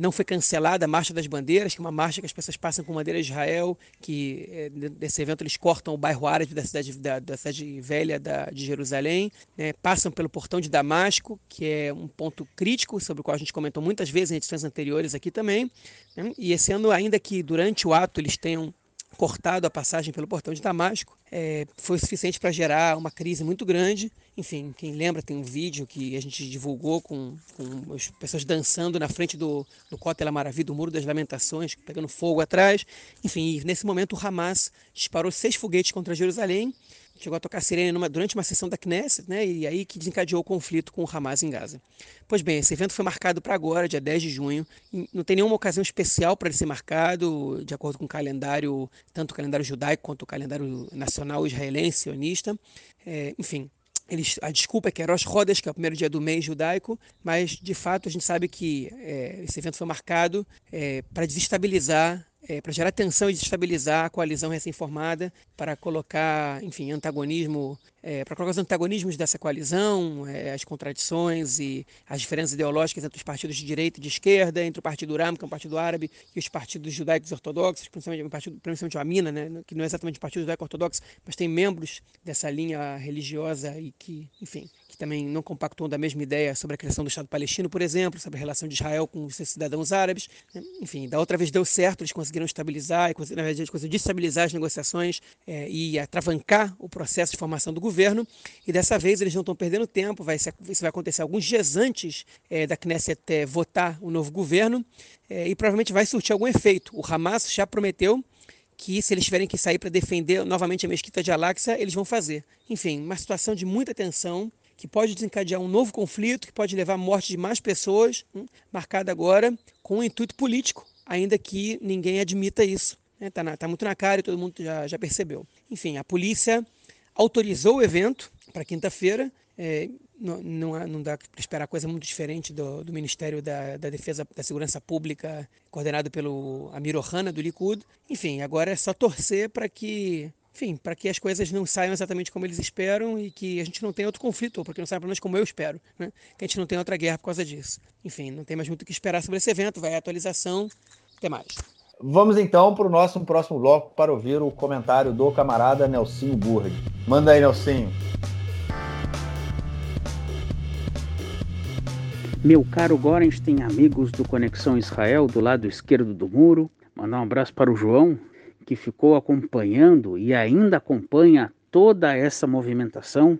não foi cancelada a Marcha das Bandeiras, que é uma marcha que as pessoas passam com bandeira de Israel, que é, desse evento eles cortam o bairro árabe da cidade, da, da cidade velha da, de Jerusalém, né, passam pelo portão de Damasco, que é um ponto crítico, sobre o qual a gente comentou muitas vezes em edições anteriores aqui também. Né, e esse ano, ainda que durante o ato eles tenham cortado a passagem pelo portão de Damasco, é, foi suficiente para gerar uma crise muito grande. Enfim, quem lembra, tem um vídeo que a gente divulgou com, com as pessoas dançando na frente do, do Kotel Maravilha, do Muro das Lamentações, pegando fogo atrás. Enfim, nesse momento o Hamas disparou seis foguetes contra Jerusalém chegou a tocar sirene numa, durante uma sessão da Knesset, né, e aí que desencadeou o conflito com o Hamas em Gaza. Pois bem, esse evento foi marcado para agora, dia 10 de junho. Não tem nenhuma ocasião especial para ele ser marcado, de acordo com o calendário, tanto o calendário judaico quanto o calendário nacional israelense, sionista. É, enfim, eles, a desculpa é que é Rosh Chodesh, que é o primeiro dia do mês judaico, mas de fato a gente sabe que é, esse evento foi marcado é, para desestabilizar é, para gerar tensão e desestabilizar a coalizão recém-formada, para colocar, enfim, antagonismo, é, para colocar os antagonismos dessa coalizão, é, as contradições e as diferenças ideológicas entre os partidos de direita e de esquerda, entre o Partido Uram, que é um partido árabe, e os partidos judaicos ortodoxos, principalmente o partido, principalmente o Amina, né, que não é exatamente o partido judaico ortodoxo, mas tem membros dessa linha religiosa e que, enfim, também não compactuam da mesma ideia sobre a criação do Estado palestino, por exemplo, sobre a relação de Israel com os seus cidadãos árabes. Enfim, da outra vez deu certo, eles conseguiram estabilizar, na verdade, eles conseguiram destabilizar as negociações é, e atravancar o processo de formação do governo. E dessa vez eles não estão perdendo tempo, vai, isso vai acontecer alguns dias antes é, da Knesset é, votar o novo governo e provavelmente vai surtir algum efeito. O Hamas já prometeu que se eles tiverem que sair para defender novamente a mesquita de Al-Aqsa, eles vão fazer. Enfim, uma situação de muita tensão que pode desencadear um novo conflito, que pode levar à morte de mais pessoas, hum, marcada agora com um intuito político, ainda que ninguém admita isso. Está né? tá, tá muito na cara e todo mundo já, já percebeu. Enfim, a polícia autorizou o evento para quinta-feira. É, não, não, não, dá para esperar coisa muito diferente do, do Ministério da, da, Defesa da Segurança Pública, coordenado pelo Amir Ohana, do Likud. Enfim, agora é só torcer para que enfim, para que as coisas não saiam exatamente como eles esperam e que a gente não tenha outro conflito, ou porque não saia pelo menos como eu espero, né? que a gente não tenha outra guerra por causa disso. Enfim, não tem mais muito o que esperar sobre esse evento, vai a atualização, até mais. Vamos então para o nosso próximo bloco para ouvir o comentário do camarada Nelsinho Burg. Manda aí, Nelsinho. Meu caro Gorenstein, amigos do Conexão Israel, do lado esquerdo do muro, mandar um abraço para o João, que ficou acompanhando e ainda acompanha toda essa movimentação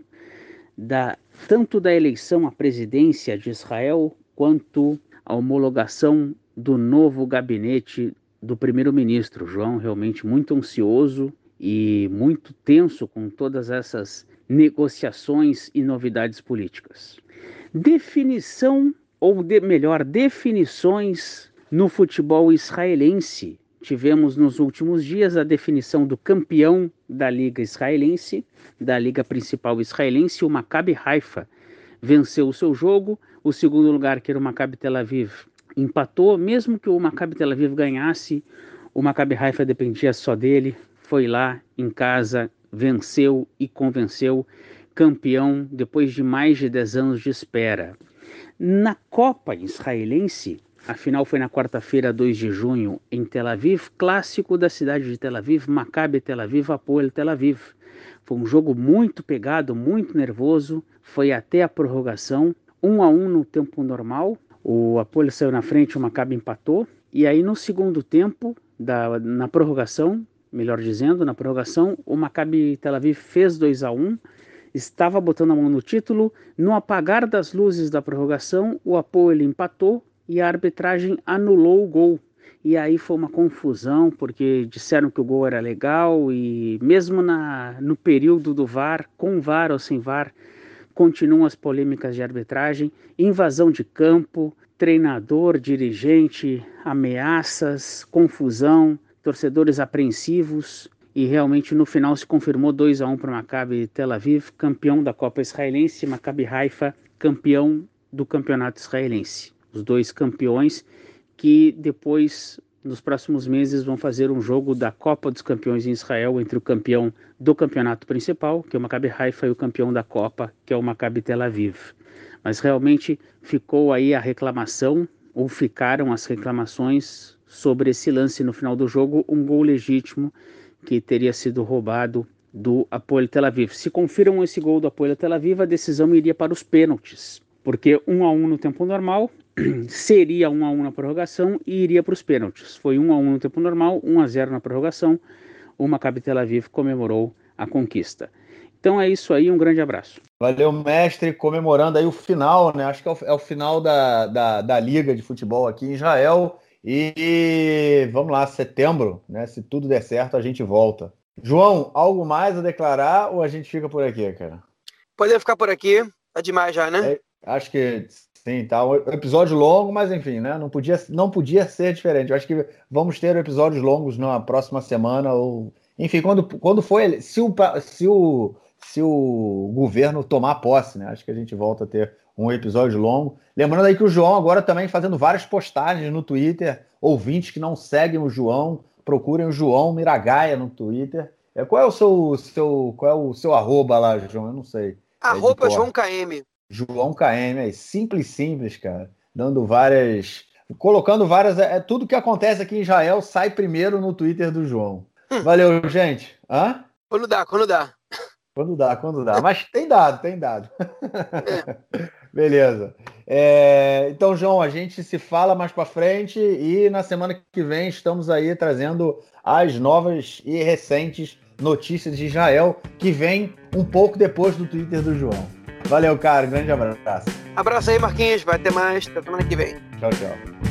da tanto da eleição à presidência de Israel quanto a homologação do novo gabinete do primeiro-ministro. João realmente muito ansioso e muito tenso com todas essas negociações e novidades políticas. Definição ou de, melhor definições no futebol israelense. Tivemos nos últimos dias a definição do campeão da liga israelense, da liga principal israelense, o Maccabi Haifa. Venceu o seu jogo, o segundo lugar, que era o Maccabi Tel Aviv, empatou, mesmo que o Maccabi Tel Aviv ganhasse, o Maccabi Haifa dependia só dele, foi lá em casa, venceu e convenceu campeão depois de mais de 10 anos de espera. Na Copa israelense, A final foi na quarta-feira, 2 de junho, em Tel Aviv, clássico da cidade de Tel Aviv, Maccabi Tel Aviv, Apoel Tel Aviv. Foi um jogo muito pegado, muito nervoso, foi até a prorrogação, um a um no tempo normal. O Apoel saiu na frente, o Maccabi empatou. E aí no segundo tempo, da, na prorrogação, melhor dizendo, na prorrogação, o Maccabi Tel Aviv fez 2 a 1 estava botando a mão no título. No apagar das luzes da prorrogação, o Apoel empatou e a arbitragem anulou o gol. E aí foi uma confusão, porque disseram que o gol era legal e mesmo na, no período do VAR, com VAR ou sem VAR, continuam as polêmicas de arbitragem, invasão de campo, treinador, dirigente, ameaças, confusão, torcedores apreensivos e realmente no final se confirmou 2 a 1 para o Maccabi Tel Aviv, campeão da Copa Israelense, Maccabi Haifa, campeão do campeonato israelense os dois campeões, que depois, nos próximos meses, vão fazer um jogo da Copa dos Campeões em Israel entre o campeão do campeonato principal, que é o Maccabi Haifa, e o campeão da Copa, que é o Maccabi Tel Aviv. Mas realmente ficou aí a reclamação, ou ficaram as reclamações sobre esse lance no final do jogo, um gol legítimo que teria sido roubado do Apoel Tel Aviv. Se confiram esse gol do Apoel Tel Aviv, a decisão iria para os pênaltis, porque um a um no tempo normal, (clears throat) seria 1 a 1 na prorrogação e iria para os pênaltis. Foi 1 a 1 no tempo normal, 1 a 0 na prorrogação. O Maccabi Tel Aviv comemorou a conquista. Então é isso aí, um grande abraço. Valeu, mestre, comemorando aí o final, né? Acho que é o, é o final da, da, da, Liga de Futebol aqui em Israel. E vamos lá, setembro, né? Se tudo der certo, a gente volta. João, algo mais a declarar ou a gente fica por aqui, cara? Pode ficar por aqui, tá demais já, né? É, acho que Sim, tá. Um episódio longo, mas enfim, né? Não podia, não podia ser diferente. Eu acho que vamos ter episódios longos na próxima semana, ou. Enfim, quando, quando foi. Se o, se, o, se o governo tomar posse, né? Acho que a gente volta a ter um episódio longo. Lembrando aí que o João agora também fazendo várias postagens no Twitter. Ouvintes que não seguem o João, procurem o João Miragaia no Twitter. É, qual é o seu, seu, qual é o seu arroba lá, João? Eu não sei. Arroba é João KM. João KM, é simples, simples, cara. Dando várias. Colocando várias. É, é, tudo que acontece aqui em Israel sai primeiro no Twitter do João. Hum. Valeu, gente. Hã? Quando dá, quando dá. Quando dá, quando dá. Mas tem dado, tem dado. É. (laughs) Beleza. É, então, João, a gente se fala mais para frente e na semana que vem estamos aí trazendo as novas e recentes notícias de Israel que vem um pouco depois do Twitter do João. Valeu, cara. Grande abraço. Abraço aí, Marquinhos. Vai ter mais. Até semana que vem. Tchau, tchau.